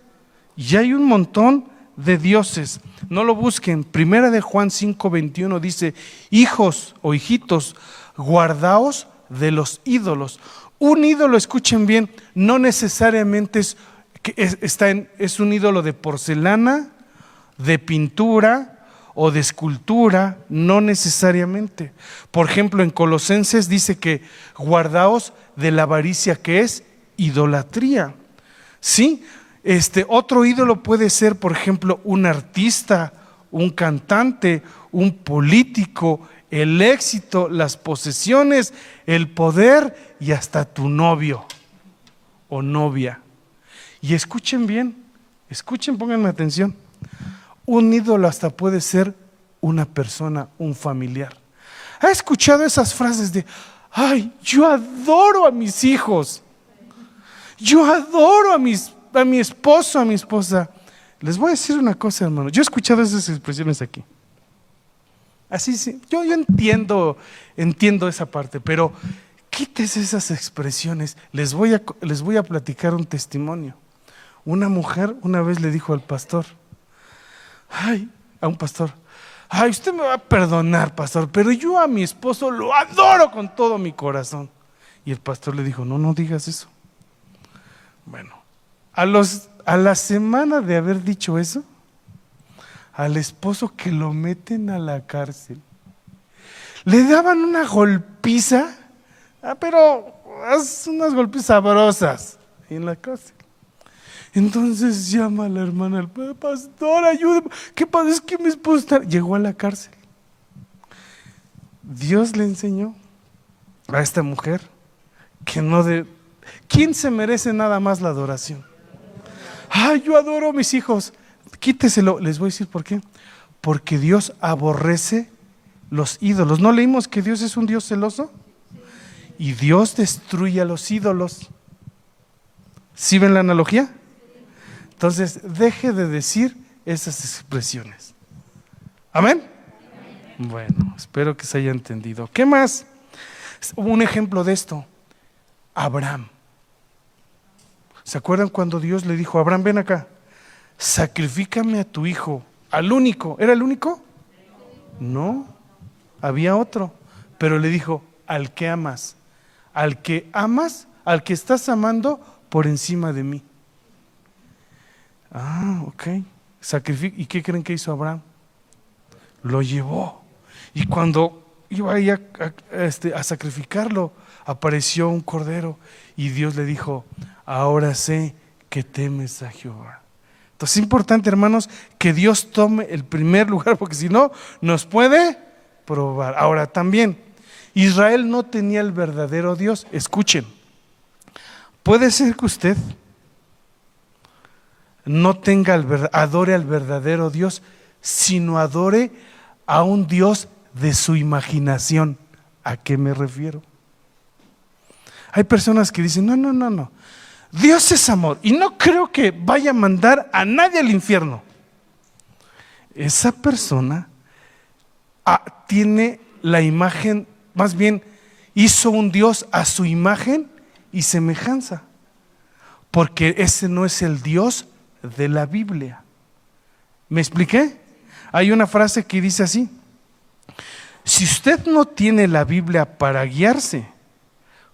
Y hay un montón de dioses. No lo busquen. Primera de Juan 5:21 dice, hijos o hijitos, guardaos de los ídolos. Un ídolo, escuchen bien, no necesariamente es, está en, es un ídolo de porcelana, de pintura o de escultura, no necesariamente. Por ejemplo, en Colosenses dice que guardaos de la avaricia que es idolatría. ¿Sí? Este otro ídolo puede ser, por ejemplo, un artista, un cantante, un político, el éxito, las posesiones, el poder y hasta tu novio o novia. Y escuchen bien, escuchen, pónganme atención. Un ídolo hasta puede ser una persona, un familiar. ¿Ha escuchado esas frases de, ay, yo adoro a mis hijos? Yo adoro a, mi esposo, a mi esposa. Les voy a decir una cosa, hermano. Yo he escuchado esas expresiones aquí. Así sí, yo, yo entiendo, entiendo esa parte, pero quites esas expresiones. Les voy, a, les voy a platicar un testimonio. Una mujer una vez le dijo al pastor, ay, a un pastor, ay, usted me va a perdonar, pastor, pero yo a mi esposo lo adoro con todo mi corazón. Y el pastor le dijo, no, no digas eso. Bueno, a, los, a la semana de haber dicho eso, al esposo que lo meten a la cárcel. Le daban una golpiza, ah, pero unas golpizas sabrosas en la cárcel. Entonces llama a la hermana, el pastor, ayúdame. ¿Qué pasa? Es que mi esposo llegó a la cárcel. Dios le enseñó a esta mujer que no de... ¿Quién se merece nada más la adoración? Ay, yo adoro a mis hijos quíteselo. Les voy a decir por qué. Porque Dios aborrece los ídolos. ¿No leímos que Dios es un Dios celoso? Y Dios destruye a los ídolos. ¿Sí ven la analogía? Entonces, deje de decir esas expresiones. Amén. Bueno, espero que se haya entendido. ¿Qué más? Un ejemplo de esto. Abraham. ¿Se acuerdan cuando Dios le dijo, Abraham, ven acá? sacrifícame a tu hijo, al único. ¿Era el único? No, había otro. Pero le dijo, al que amas, al que amas, al que estás amando por encima de mí. Ah, ok. ¿Y qué creen que hizo Abraham? Lo llevó. Y cuando iba a, a, este, a sacrificarlo, apareció un cordero y Dios le dijo, ahora sé que temes a Jehová. Entonces es importante, hermanos, que Dios tome el primer [LAUGHS] lugar, porque si no, nos puede probar. Ahora también, Israel no tenía el verdadero Dios. Escuchen, puede ser que usted no tenga el adore al verdadero Dios, sino adore a un Dios de su imaginación. ¿A qué me refiero? Hay personas que dicen, no, no, no, no. Dios es amor y no creo que vaya a mandar a nadie al infierno. Esa persona ah, tiene la imagen, más bien hizo un Dios a su imagen y semejanza, porque ese no es el Dios de la Biblia. ¿Me expliqué? Hay una frase que dice así, si usted no tiene la Biblia para guiarse,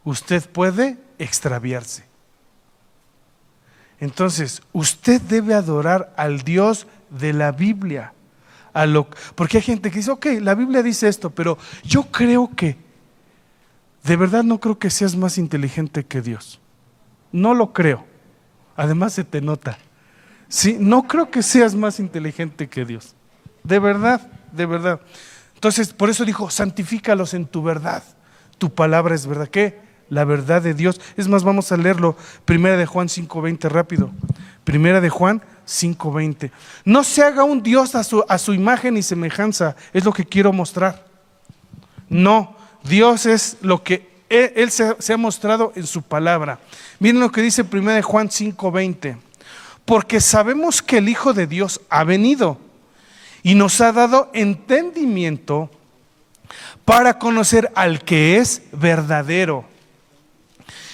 usted puede extraviarse. Entonces, usted debe adorar al Dios de la Biblia. A lo, porque hay gente que dice, ok, la Biblia dice esto, pero yo creo que, de verdad no creo que seas más inteligente que Dios. No lo creo. Además se te nota. Sí, no creo que seas más inteligente que Dios. De verdad, de verdad. Entonces, por eso dijo, santifícalos en tu verdad. Tu palabra es verdad. ¿Qué? La verdad de Dios. Es más, vamos a leerlo. Primera de Juan 5.20, rápido. Primera de Juan 5.20. No se haga un Dios a su, imagen y semejanza. Es lo que quiero mostrar. No, Dios es lo que Él, se, se, ha mostrado en su palabra. Miren lo que dice 1 Juan 5:20. Porque sabemos que el Hijo de Dios ha venido y nos ha dado entendimiento para conocer al que es verdadero.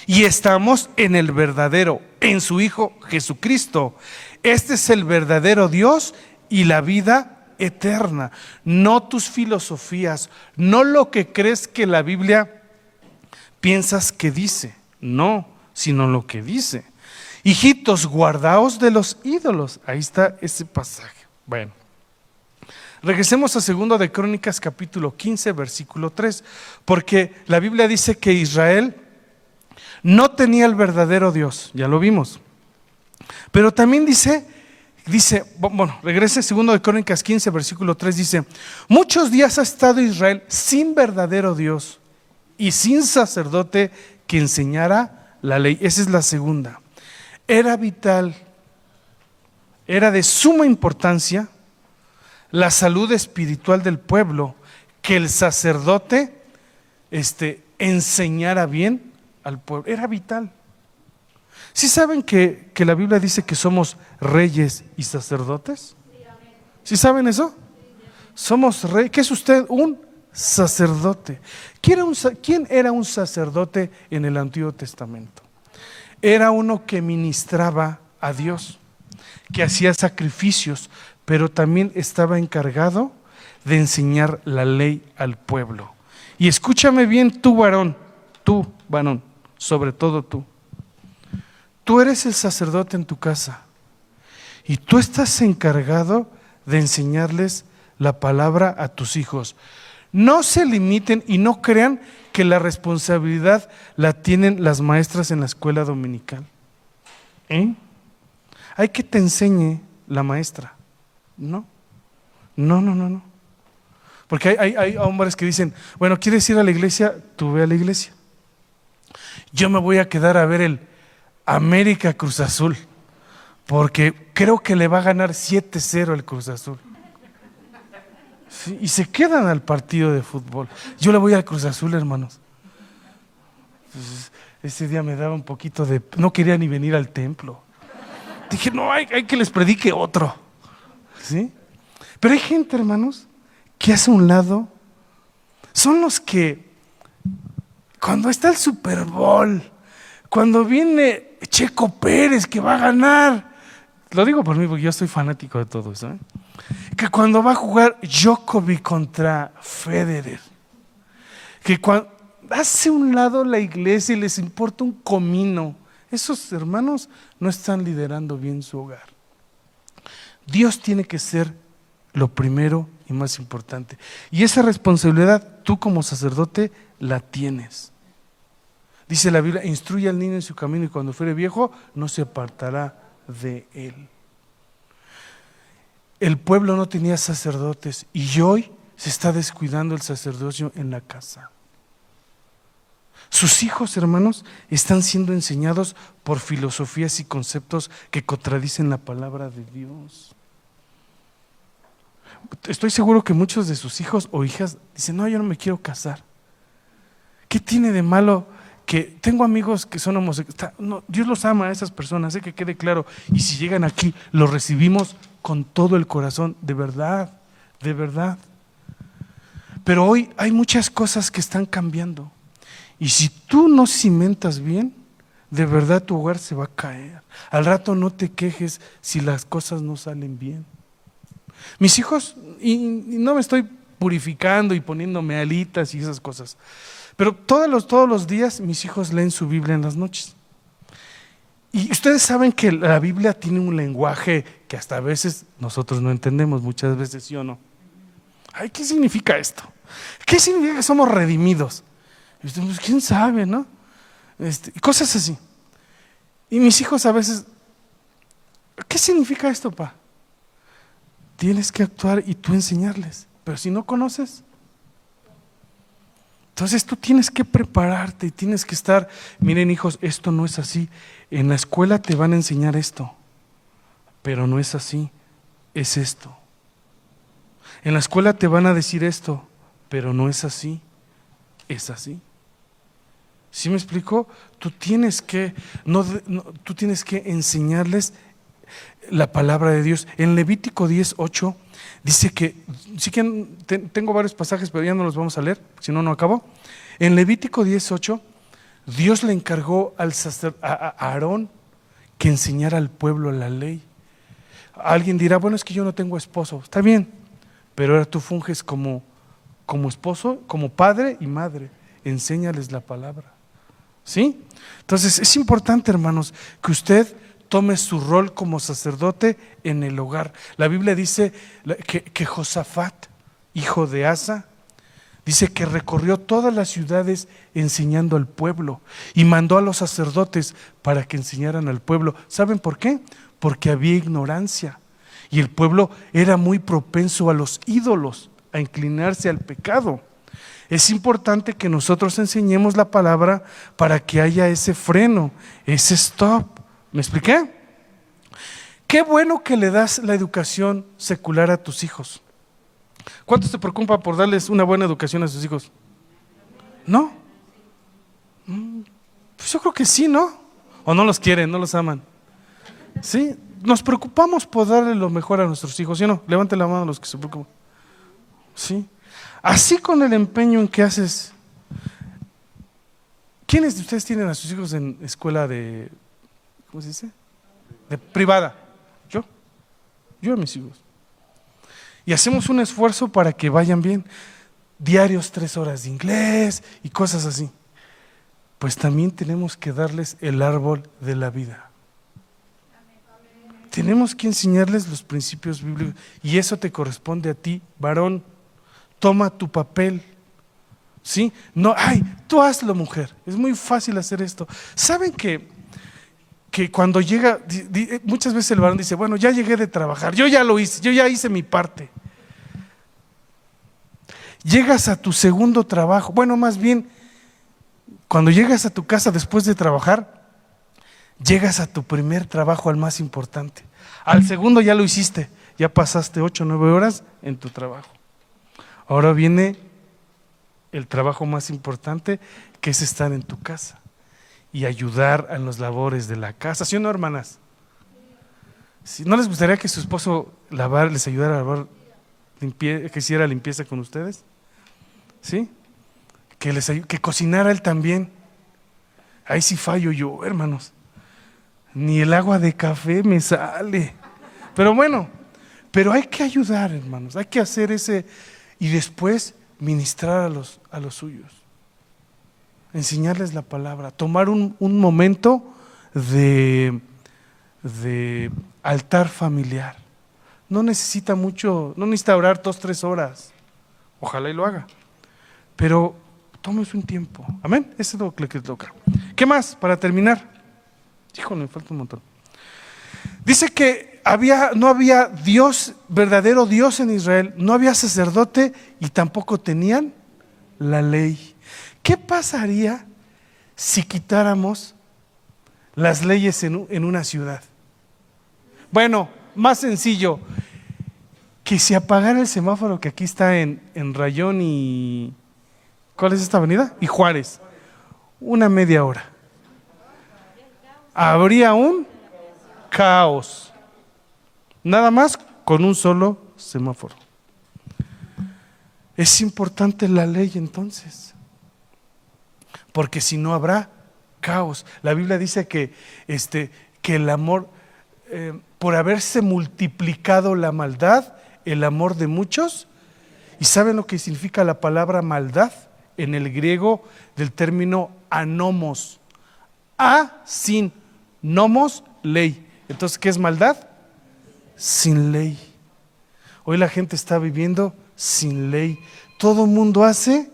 Y estamos en el verdadero, en su Hijo Jesucristo. Este es el verdadero Dios y la vida eterna, no tus filosofías, no lo que crees que la Biblia piensas que dice, no, sino lo que dice. Hijitos, guardaos de los ídolos. Ahí está ese pasaje. Bueno. Regresemos a segundo de Crónicas capítulo 15 versículo 3, porque la Biblia dice que Israel no tenía el verdadero Dios, ya lo vimos. Pero también dice dice, bueno, regrese segundo de Crónicas 15 versículo 3 dice, "Muchos días ha estado Israel sin verdadero Dios y sin sacerdote que enseñara la ley." Esa es la segunda. Era vital era de suma importancia la salud espiritual del pueblo, que el sacerdote este, enseñara bien al pueblo. Era vital. ¿Sí saben que, que la Biblia dice que somos reyes y sacerdotes? ¿Sí saben eso? Somos reyes. ¿Qué es usted? Un sacerdote. ¿Quién era, un, ¿Quién era un sacerdote en el Antiguo Testamento? Era uno que ministraba a Dios, que hacía sacrificios, pero también estaba encargado de enseñar la ley al pueblo. Y escúchame bien tú, varón, tú, varón, sobre todo tú. Tú eres el sacerdote en tu casa y tú estás encargado de enseñarles la palabra a tus hijos. No se limiten y no crean que la responsabilidad la tienen las maestras en la escuela dominical. ¿Eh? Hay que te enseñe la maestra. No, no, no, no, no. Porque hay, hay, hombres que dicen, bueno, ¿quieres ir a la iglesia? Tú ve a la iglesia. Yo me voy a quedar a ver el América Cruz Azul, porque creo que le va a ganar 7-0 el Cruz Azul. y se quedan al partido de fútbol. Yo le voy al Cruz Azul, hermanos. ese día me daba un poquito de... No quería ni venir al templo. Dije, no, hay, hay que les predique otro. ¿Sí? Pero hay gente, hermanos, que hace un lado, son los que cuando está el Super Bowl, cuando viene Checo Pérez que va a ganar, lo digo por mí porque yo soy fanático de todo eso, ¿eh? que cuando va a jugar Djokovic contra Federer, que cuando hace un lado la iglesia y les importa un comino, esos hermanos no están liderando bien su hogar. Dios tiene que ser lo primero y más importante. Y esa responsabilidad tú como sacerdote la tienes. Dice la Biblia, instruye al niño en su camino y cuando fuere viejo no se apartará de él. El pueblo no tenía sacerdotes y hoy se está descuidando el sacerdocio en la casa. Sus hijos, hermanos, están siendo enseñados por filosofías y conceptos que contradicen la palabra de Dios estoy seguro que muchos de sus hijos o hijas dicen, no, yo no me quiero casar. ¿Qué tiene de malo que tengo amigos que son homosexuales? No, Dios los ama a esas personas, sé que quede claro. Y si llegan aquí, los recibimos con todo el corazón, de verdad, de verdad. Pero hoy hay muchas cosas que están cambiando. Y si tú no cimentas bien, de verdad tu hogar se va a caer. Al rato no te quejes si las cosas no salen bien. Mis hijos, y, no me estoy purificando y poniéndome alitas y esas cosas, pero todos los, todos los días mis hijos leen su Biblia en las noches. Y ustedes saben que la Biblia tiene un lenguaje que hasta a veces nosotros no entendemos, muchas veces sí o no. Ay, ¿qué significa esto? ¿Qué significa que somos redimidos? Pues, ¿Quién sabe, no? Este, cosas así. Y mis hijos a veces, ¿qué significa esto, pa? Tienes que actuar y tú enseñarles. Pero si no conoces, entonces tú tienes que prepararte y tienes que estar, miren hijos, esto no es así. En la escuela te van a enseñar esto, pero no es así, es esto. En la escuela te van a decir esto, pero no es así, es así. ¿Sí me explico? Tú tienes que, no, tú tienes que enseñarles la palabra de Dios. En Levítico 10, 8 dice que, sí que tengo varios pasajes, pero ya no los vamos a leer, si no, no acabo. En Levítico 10, 8, Dios le encargó al a, a Aarón que enseñara al pueblo la ley. Alguien dirá, bueno, es que yo no tengo esposo. Está bien, pero ahora tú funges como, como esposo, como padre y madre. Enséñales la palabra. ¿Sí? Entonces es importante, hermanos, que usted tome su rol como sacerdote en el hogar. La Biblia dice que, Josafat, hijo de Asa, dice que recorrió todas las ciudades enseñando al pueblo y mandó a los sacerdotes para que enseñaran al pueblo. ¿Saben por qué? Porque había ignorancia y el pueblo era muy propenso a los ídolos, a inclinarse al pecado. Es importante que nosotros enseñemos la palabra para que haya ese freno, ese stop. ¿Me expliqué? Qué bueno que le das la educación secular a tus hijos. ¿Cuánto se preocupa por darles una buena educación a sus hijos? ¿No? Mm, pues yo creo que sí, ¿no? O no los quieren, no los aman. ¿Sí? Nos preocupamos por darle lo mejor a nuestros hijos, ¿sí o no? Levante la mano a los que se preocupan. ¿Sí? Así con el empeño en que haces. ¿Quiénes de ustedes tienen a sus hijos en escuela de ¿cómo se dice? De privada. Yo. Yo a mis hijos. Y hacemos un esfuerzo para que vayan bien. Diarios tres horas de inglés y cosas así. Pues también tenemos que darles el árbol de la vida. Tenemos que enseñarles los principios bíblicos. Y eso te corresponde a ti, varón. Toma tu papel. ¿Sí? No, ay, tú hazlo, mujer. Es muy fácil hacer esto. ¿Saben que que cuando llega, muchas veces el varón dice, bueno, ya llegué de trabajar, yo ya lo hice, yo ya hice mi parte. Llegas a tu segundo trabajo, bueno, más bien, cuando llegas a tu casa después de trabajar, llegas a tu primer trabajo, al más importante. Al segundo ya lo hiciste, ya pasaste ocho o nueve horas en tu trabajo. Ahora viene el trabajo más importante, que es estar en tu casa y ayudar en los labores de la casa. ¿Sí o no, hermanas? Si ¿No les gustaría que su esposo lavar, les ayudara a lavar, que hiciera limpieza con ustedes? ¿Sí? Que, les, que cocinara él también. Ahí sí fallo yo, hermanos. Ni el agua de café me sale. Pero bueno, pero hay que ayudar, hermanos. Hay que hacer ese y después ministrar a los, a los suyos enseñarles la palabra, tomar un, momento de, de, altar familiar. No necesita mucho, no necesita orar dos, tres horas. Ojalá y lo haga. Pero tómese un tiempo. Amén. Ese es lo que le toca. ¿Qué más para terminar? Híjole, me falta un montón. Dice que había, no había Dios, verdadero Dios en Israel, no había sacerdote y tampoco tenían la ley. ¿Qué pasaría si quitáramos las leyes en, una ciudad? Bueno, más sencillo, que si apagara el semáforo que aquí está en, Rayón y... ¿Cuál es esta avenida? Y Juárez. Una media hora. Habría un caos. Nada más con un solo semáforo. Es importante la ley entonces porque si no habrá caos. La Biblia dice que, este, que el amor, eh, por haberse multiplicado la maldad, el amor de muchos, ¿y saben lo que significa la palabra maldad? En el griego del término anomos. A sin nomos, ley. Entonces, ¿qué es maldad? Sin ley. Hoy la gente está viviendo sin ley. Todo mundo hace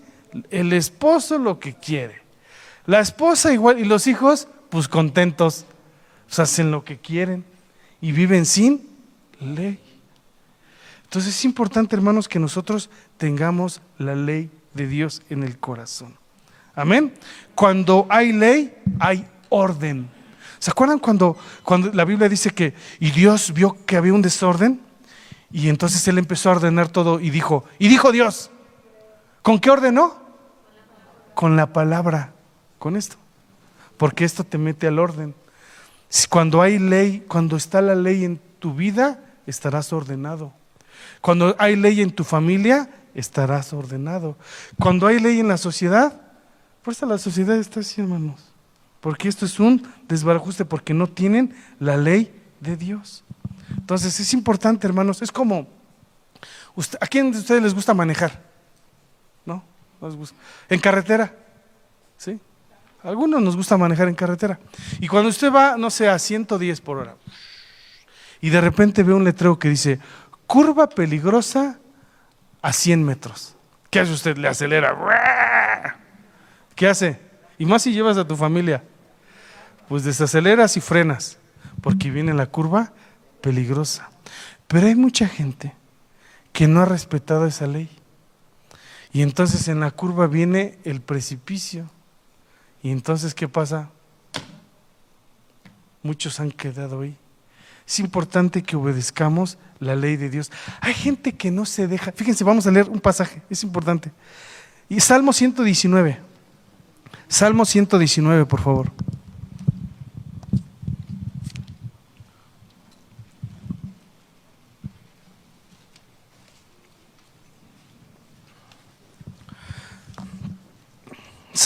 el esposo lo que quiere. La esposa igual y los hijos, pues contentos, hacen lo que quieren y viven sin ley. Entonces es importante, hermanos, que nosotros tengamos la ley de Dios en el corazón. Amén. Cuando hay ley, hay orden. ¿Se acuerdan cuando, cuando la Biblia dice que y Dios vio que había un desorden? Y entonces él empezó a ordenar todo y dijo, y dijo Dios, ¿con qué ordenó? Con la palabra con esto, porque esto te mete al orden. Cuando hay ley, cuando está la ley en tu vida, estarás ordenado. Cuando hay ley en tu familia, estarás ordenado. Cuando hay ley en la sociedad, pues la sociedad está así, hermanos. Porque esto es un desbarajuste, porque no tienen la ley de Dios. Entonces es importante, hermanos, es como, ¿a quién de ustedes les gusta manejar? ¿No? En carretera, ¿sí? A algunos nos gusta manejar en carretera. Y cuando usted va, no sé, a 110 por hora, y de repente ve un letrero que dice, curva peligrosa a 100 metros. ¿Qué hace usted? Le acelera. ¿Qué hace? Y más si llevas a tu familia. Pues desaceleras y frenas, porque viene la curva peligrosa. Pero hay mucha gente que no ha respetado esa ley. Y entonces en la curva viene el precipicio. Y entonces, ¿qué pasa? Muchos han quedado ahí. Es importante que obedezcamos la ley de Dios. Hay gente que no se deja. Fíjense, vamos a leer un pasaje, es importante. Y Salmo 119. Salmo 119, por favor.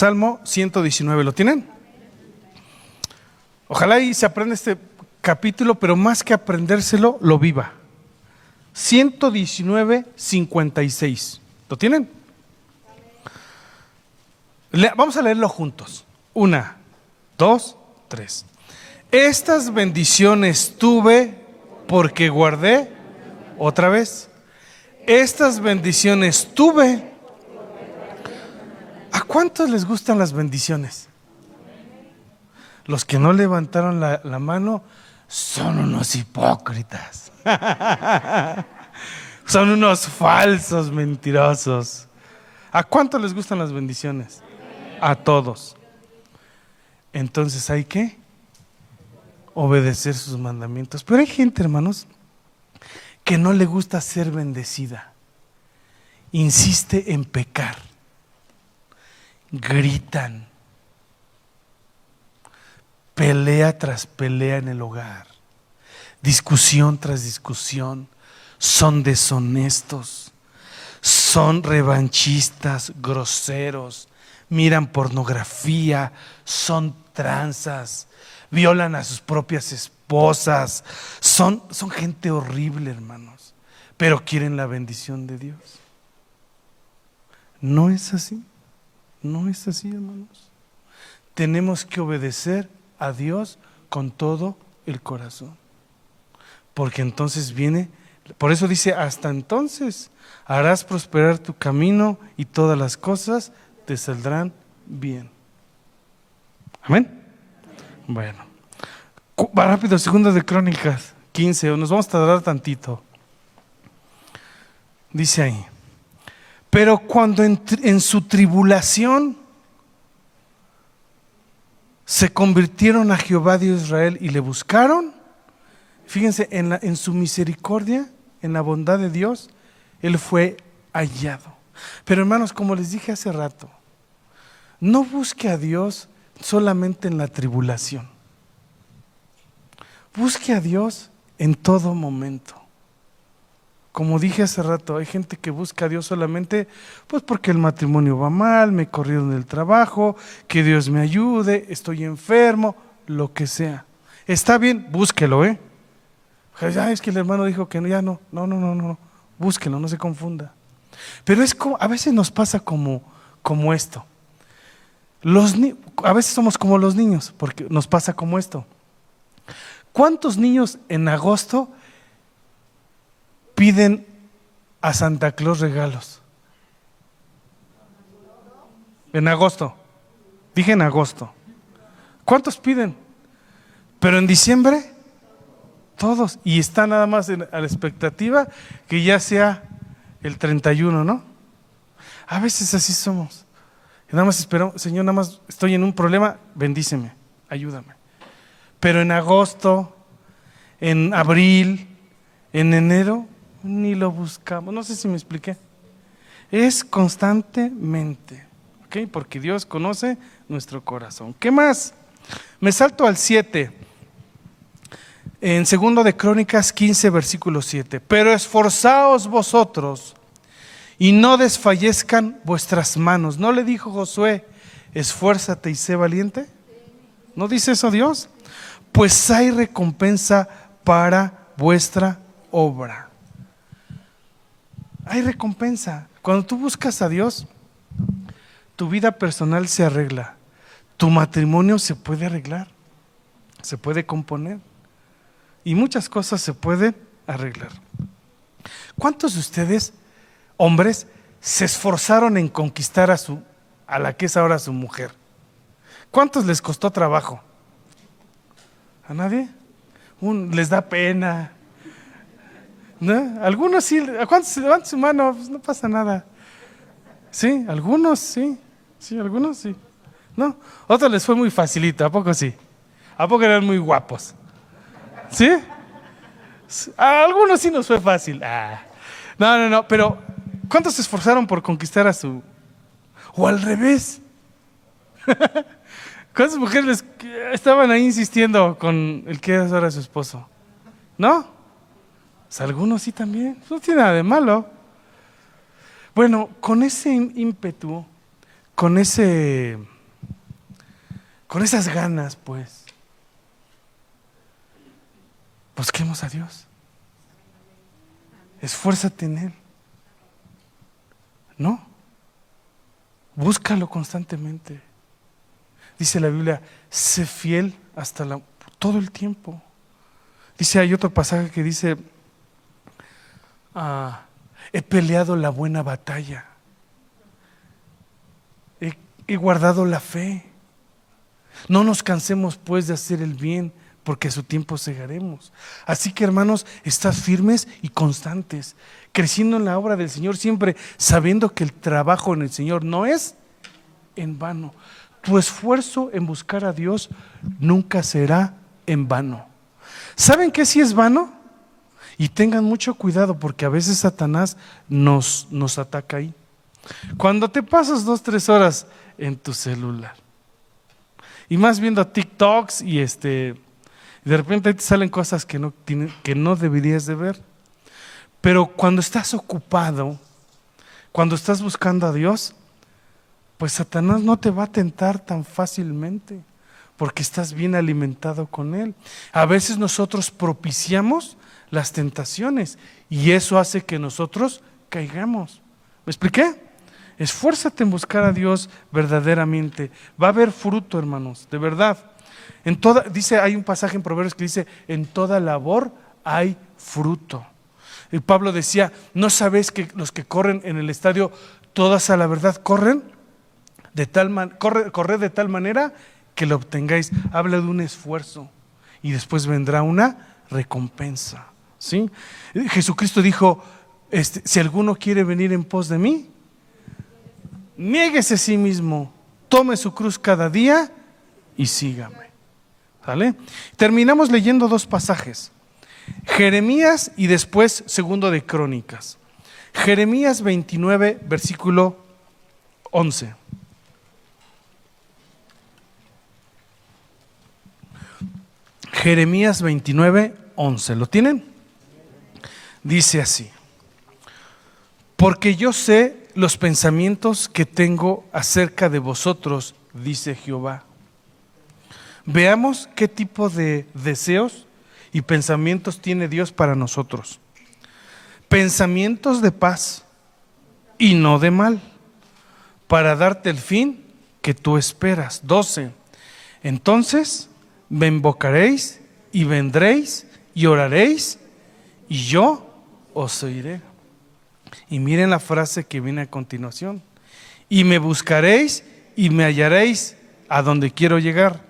Salmo 119, ¿lo tienen? Ojalá y se aprenda este capítulo, pero más que aprendérselo, lo viva. 119, 56. ¿Lo tienen? vamos a leerlo juntos. Una, dos, tres. Estas bendiciones tuve porque guardé, otra vez, estas bendiciones tuve. ¿A cuántos les gustan las bendiciones? Los que no levantaron la, mano, son unos hipócritas. [LAUGHS] son unos falsos mentirosos. ¿A cuánto les gustan las bendiciones? A todos. Entonces hay que obedecer sus mandamientos. Pero hay gente, hermanos, que no le gusta ser bendecida. Insiste en pecar. Gritan. Pelea tras pelea en el hogar, discusión tras discusión, son deshonestos, son revanchistas, groseros, miran pornografía, son tranzas, violan a sus propias esposas, son, son gente horrible, hermanos, pero quieren la bendición de Dios. No es así, no es así, hermanos. Tenemos que obedecer a Dios con todo el corazón. Porque entonces viene, por eso dice, hasta entonces harás prosperar tu camino y todas las cosas te saldrán bien. Amén. Bueno, va rápido, segunda de Crónicas 15, nos vamos a tardar tantito. Dice ahí, pero cuando en, su tribulación se convirtieron a Jehová de Israel y le buscaron. Fíjense, en, en su misericordia, en la bondad de Dios, Él fue hallado. Pero hermanos, como les dije hace rato, no busque a Dios solamente en la tribulación. Busque a Dios en todo momento. Como dije hace rato, hay gente que busca a Dios solamente pues porque el matrimonio va mal, me corrieron del trabajo, que Dios me ayude, estoy enfermo, lo que sea. Está bien, búsquelo, ¿eh? es que el hermano dijo que no, ya no, no, no, no, no, búsquelo, no se confunda. Pero es como, a veces nos pasa como, como esto. Los, a veces somos como los niños, porque nos pasa como esto. ¿Cuántos niños en agosto piden a Santa Claus regalos? En agosto. Dije en agosto. ¿Cuántos piden? Pero en diciembre, todos. Y está nada más a la expectativa que ya sea el 31, ¿no? A veces así somos. nada más espero, Señor, nada más estoy en un problema, bendíceme, ayúdame. Pero en agosto, en abril, en enero, ni lo buscamos. No sé si me expliqué. Es constantemente. ¿ok? Porque Dios conoce nuestro corazón. ¿Qué más? Me salto al 7. En segundo de Crónicas 15, versículo 7. Pero esforzaos vosotros y no desfallezcan vuestras manos. ¿No le dijo Josué, esfuérzate y sé valiente? ¿No dice eso Dios? Pues hay recompensa para vuestra obra. Hay recompensa. Cuando tú buscas a Dios, tu vida personal se arregla. Tu matrimonio se puede arreglar. Se puede componer. Y muchas cosas se pueden arreglar. ¿Cuántos de ustedes, hombres, se esforzaron en conquistar a su a la que es ahora su mujer? ¿Cuántos les costó trabajo? ¿A nadie? les da pena. ¿No? Algunos sí, ¿a cuántos se levantan su mano? Pues no pasa nada. Sí, algunos sí. Sí, algunos sí. No, otros les fue muy facilito, ¿a poco sí? ¿A poco eran muy guapos? ¿Sí? A algunos sí nos fue fácil. Ah. No, no, no, pero ¿cuántos se esforzaron por conquistar a su... o al revés? [LAUGHS] ¿Cuántas mujeres estaban ahí insistiendo con el que es ahora su esposo? ¿No? Pues algunos sí también. No tiene nada de malo. Bueno, con ese ímpetu, con ese, con esas ganas, pues, busquemos a Dios. Esfuérzate en Él. ¿No? Búscalo constantemente. Dice la Biblia, sé fiel hasta la, todo el tiempo. Dice, hay otro pasaje que dice, ah, he peleado la buena batalla, he, guardado la fe. No nos cansemos pues de hacer el bien, porque a su tiempo cegaremos. Así que hermanos, estás firmes y constantes, creciendo en la obra del Señor, siempre sabiendo que el trabajo en el Señor no es en vano tu esfuerzo en buscar a Dios nunca será en vano. ¿Saben qué si es vano? Y tengan mucho cuidado porque a veces Satanás nos, nos ataca ahí. Cuando te pasas dos, tres horas en tu celular y más viendo TikToks y este, de repente te salen cosas que no, que no deberías de ver. Pero cuando estás ocupado, cuando estás buscando a Dios, pues Satanás no te va a tentar tan fácilmente porque estás bien alimentado con él. A veces nosotros propiciamos las tentaciones y eso hace que nosotros caigamos. ¿Me expliqué? Esfuérzate en buscar a Dios verdaderamente. Va a haber fruto, hermanos, de verdad. En toda, dice, hay un pasaje en Proverbios que dice, en toda labor hay fruto. Y Pablo decía, ¿no sabéis que los que corren en el estadio, todas a la verdad corren? de tal corre, de tal manera que lo obtengáis. Habla de un esfuerzo y después vendrá una recompensa. ¿Sí? Jesucristo dijo, este, si alguno quiere venir en pos de mí, niéguese a sí mismo, tome su cruz cada día y sígame. Terminamos leyendo dos pasajes. Jeremías y después segundo de Crónicas. Jeremías 29, versículo 11. Jeremías 29, 11. ¿Lo tienen? Dice así. Porque yo sé los pensamientos que tengo acerca de vosotros, dice Jehová. Veamos qué tipo de deseos y pensamientos tiene Dios para nosotros. Pensamientos de paz y no de mal, para darte el fin que tú esperas. 12. Entonces me invocaréis y vendréis y oraréis y yo os oiré. Y miren la frase que viene a continuación. Y me buscaréis y me hallaréis a donde quiero llegar,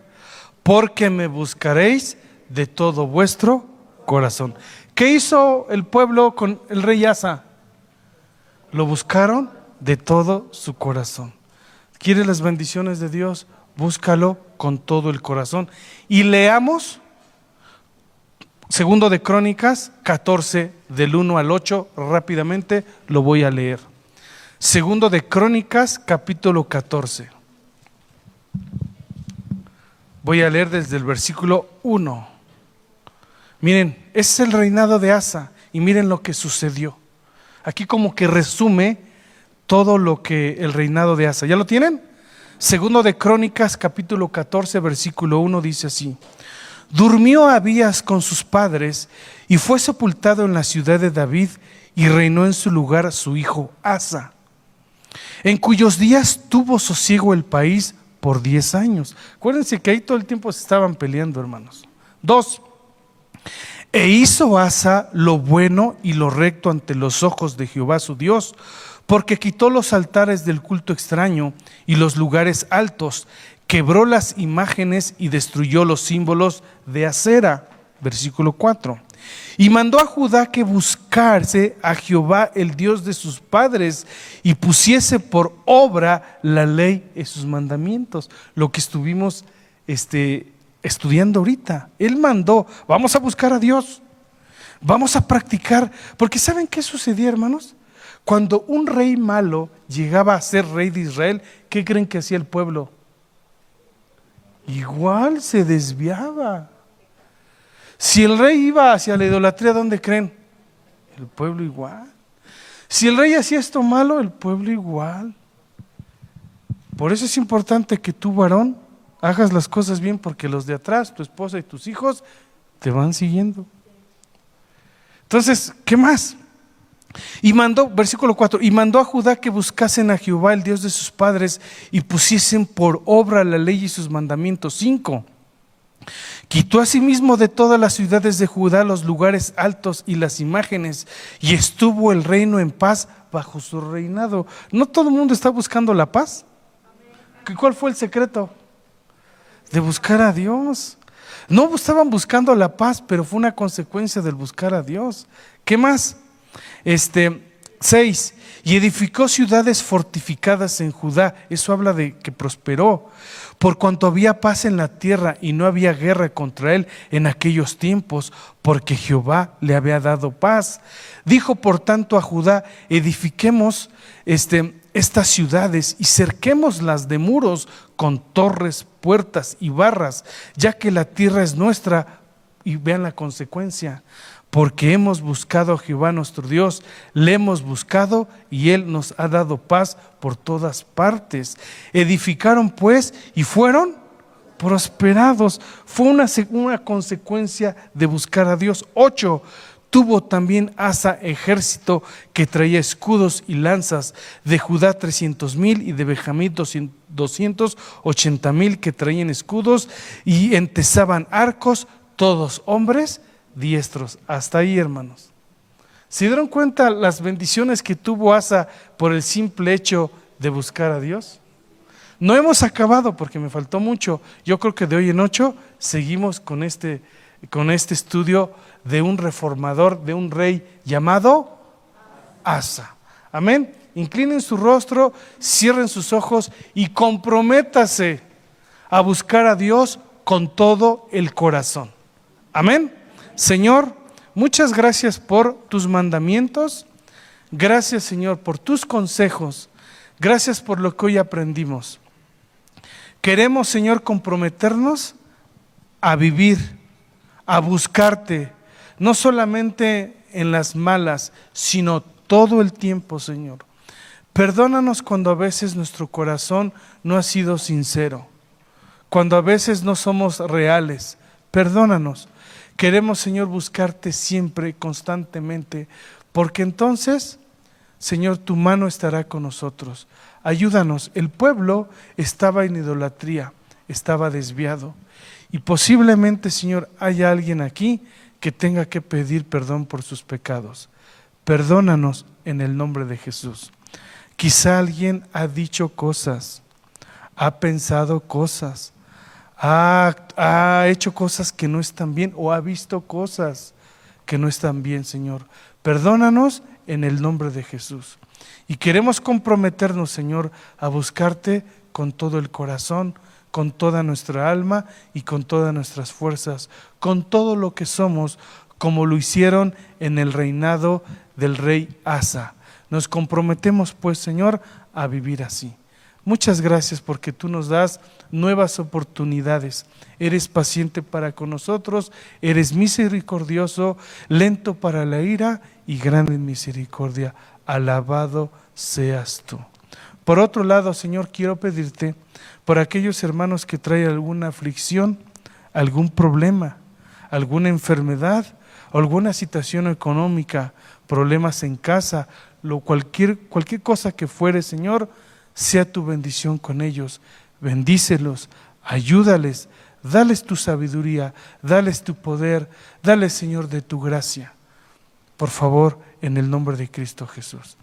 porque me buscaréis de todo vuestro corazón. ¿Qué hizo el pueblo con el rey Asa? Lo buscaron de todo su corazón. ¿Quiere las bendiciones de Dios? Búscalo con todo el corazón. Y leamos segundo de Crónicas 14 del 1 al 8, rápidamente lo voy a leer. Segundo de Crónicas, capítulo 14. Voy a leer desde el versículo 1. Miren, es el reinado de Asa y miren lo que sucedió. Aquí como que resume todo lo que el reinado de Asa. ¿Ya lo tienen? Segundo de Crónicas, capítulo 14, versículo 1 dice así. Durmió Abías con sus padres y fue sepultado en la ciudad de David y reinó en su lugar su hijo Asa en cuyos días tuvo sosiego el país por diez años. Acuérdense que ahí todo el tiempo se estaban peleando, hermanos. Dos, e hizo Asa lo bueno y lo recto ante los ojos de Jehová su Dios, porque quitó los altares del culto extraño y los lugares altos, quebró las imágenes y destruyó los símbolos de acera. Versículo 4. Y mandó a Judá que buscase a Jehová, el Dios de sus padres, y pusiese por obra la ley y sus mandamientos. Lo que estuvimos este, estudiando ahorita. Él mandó, vamos a buscar a Dios, vamos a practicar, porque ¿saben qué sucedía, hermanos? Cuando un rey malo llegaba a ser rey de Israel, ¿qué creen que hacía el pueblo? Igual se desviaba. Si el rey iba hacia la idolatría, ¿dónde creen? El pueblo igual. Si el rey hacía esto malo, el pueblo igual. Por eso es importante que tú, varón, hagas las cosas bien porque los de atrás, tu esposa y tus hijos, te van siguiendo. Entonces, ¿qué más? Y mandó, versículo 4, y mandó a Judá que buscasen a Jehová, el Dios de sus padres, y pusiesen por obra la ley y sus mandamientos. 5. Quitó asimismo de todas las ciudades de Judá los lugares altos y las imágenes, y estuvo el reino en paz bajo su reinado. ¿No todo el mundo está buscando la paz? ¿Cuál fue el secreto? De buscar a Dios. No estaban buscando la paz, pero fue una consecuencia del buscar a Dios. ¿Qué más? Este, 6. Y edificó ciudades fortificadas en Judá. Eso habla de que prosperó por cuanto había paz en la tierra y no había guerra contra él en aquellos tiempos, porque Jehová le había dado paz. Dijo por tanto a Judá, edifiquemos este, estas ciudades y cerquémoslas de muros con torres, puertas y barras, ya que la tierra es nuestra. Y vean la consecuencia, porque hemos buscado a Jehová nuestro Dios, le hemos buscado y Él nos ha dado paz por todas partes. Edificaron pues y fueron prosperados. Fue una, una consecuencia de buscar a Dios. Ocho, tuvo también Asa ejército que traía escudos y lanzas, de Judá trescientos mil y de Benjamín doscientos ochenta mil que traían escudos y entesaban arcos, todos hombres diestros. Hasta ahí, hermanos. ¿Se dieron cuenta las bendiciones que tuvo Asa por el simple hecho de buscar a Dios? No hemos acabado porque me faltó mucho. Yo creo que de hoy en ocho seguimos con este, con este estudio de un reformador, de un rey llamado Asa. Amén. Inclinen su rostro, cierren sus ojos y comprométase a buscar a Dios con todo el corazón. Amén. Señor, muchas gracias por tus mandamientos. Gracias, Señor, por tus consejos. Gracias por lo que hoy aprendimos. Queremos, Señor, comprometernos a vivir, a buscarte, no solamente en las malas, sino todo el tiempo, Señor. Perdónanos cuando a veces nuestro corazón no ha sido sincero, cuando a veces no somos reales. Perdónanos. Queremos, Señor, buscarte siempre, constantemente, porque entonces, Señor, tu mano estará con nosotros. Ayúdanos. El pueblo estaba en idolatría, estaba desviado. Y posiblemente, Señor, haya alguien aquí que tenga que pedir perdón por sus pecados. Perdónanos en el nombre de Jesús. Quizá alguien ha dicho cosas, ha pensado cosas, ha, hecho cosas que no están bien o ha visto cosas que no están bien, Señor. Perdónanos en el nombre de Jesús. Y queremos comprometernos, Señor, a buscarte con todo el corazón, con toda nuestra alma y con todas nuestras fuerzas, con todo lo que somos, como lo hicieron en el reinado del rey Asa. Nos comprometemos, pues, Señor, a vivir así. Muchas gracias porque tú nos das nuevas oportunidades. Eres paciente para con nosotros, eres misericordioso, lento para la ira y grande en misericordia. Alabado seas tú. Por otro lado, Señor, quiero pedirte por aquellos hermanos que traen alguna aflicción, algún problema, alguna enfermedad, alguna situación económica, problemas en casa, lo cualquier, cualquier cosa que fuere, Señor, sea tu bendición con ellos. Bendícelos, ayúdales, dales tu sabiduría, dales tu poder, dales, Señor, de tu gracia. Por favor, en el nombre de Cristo Jesús.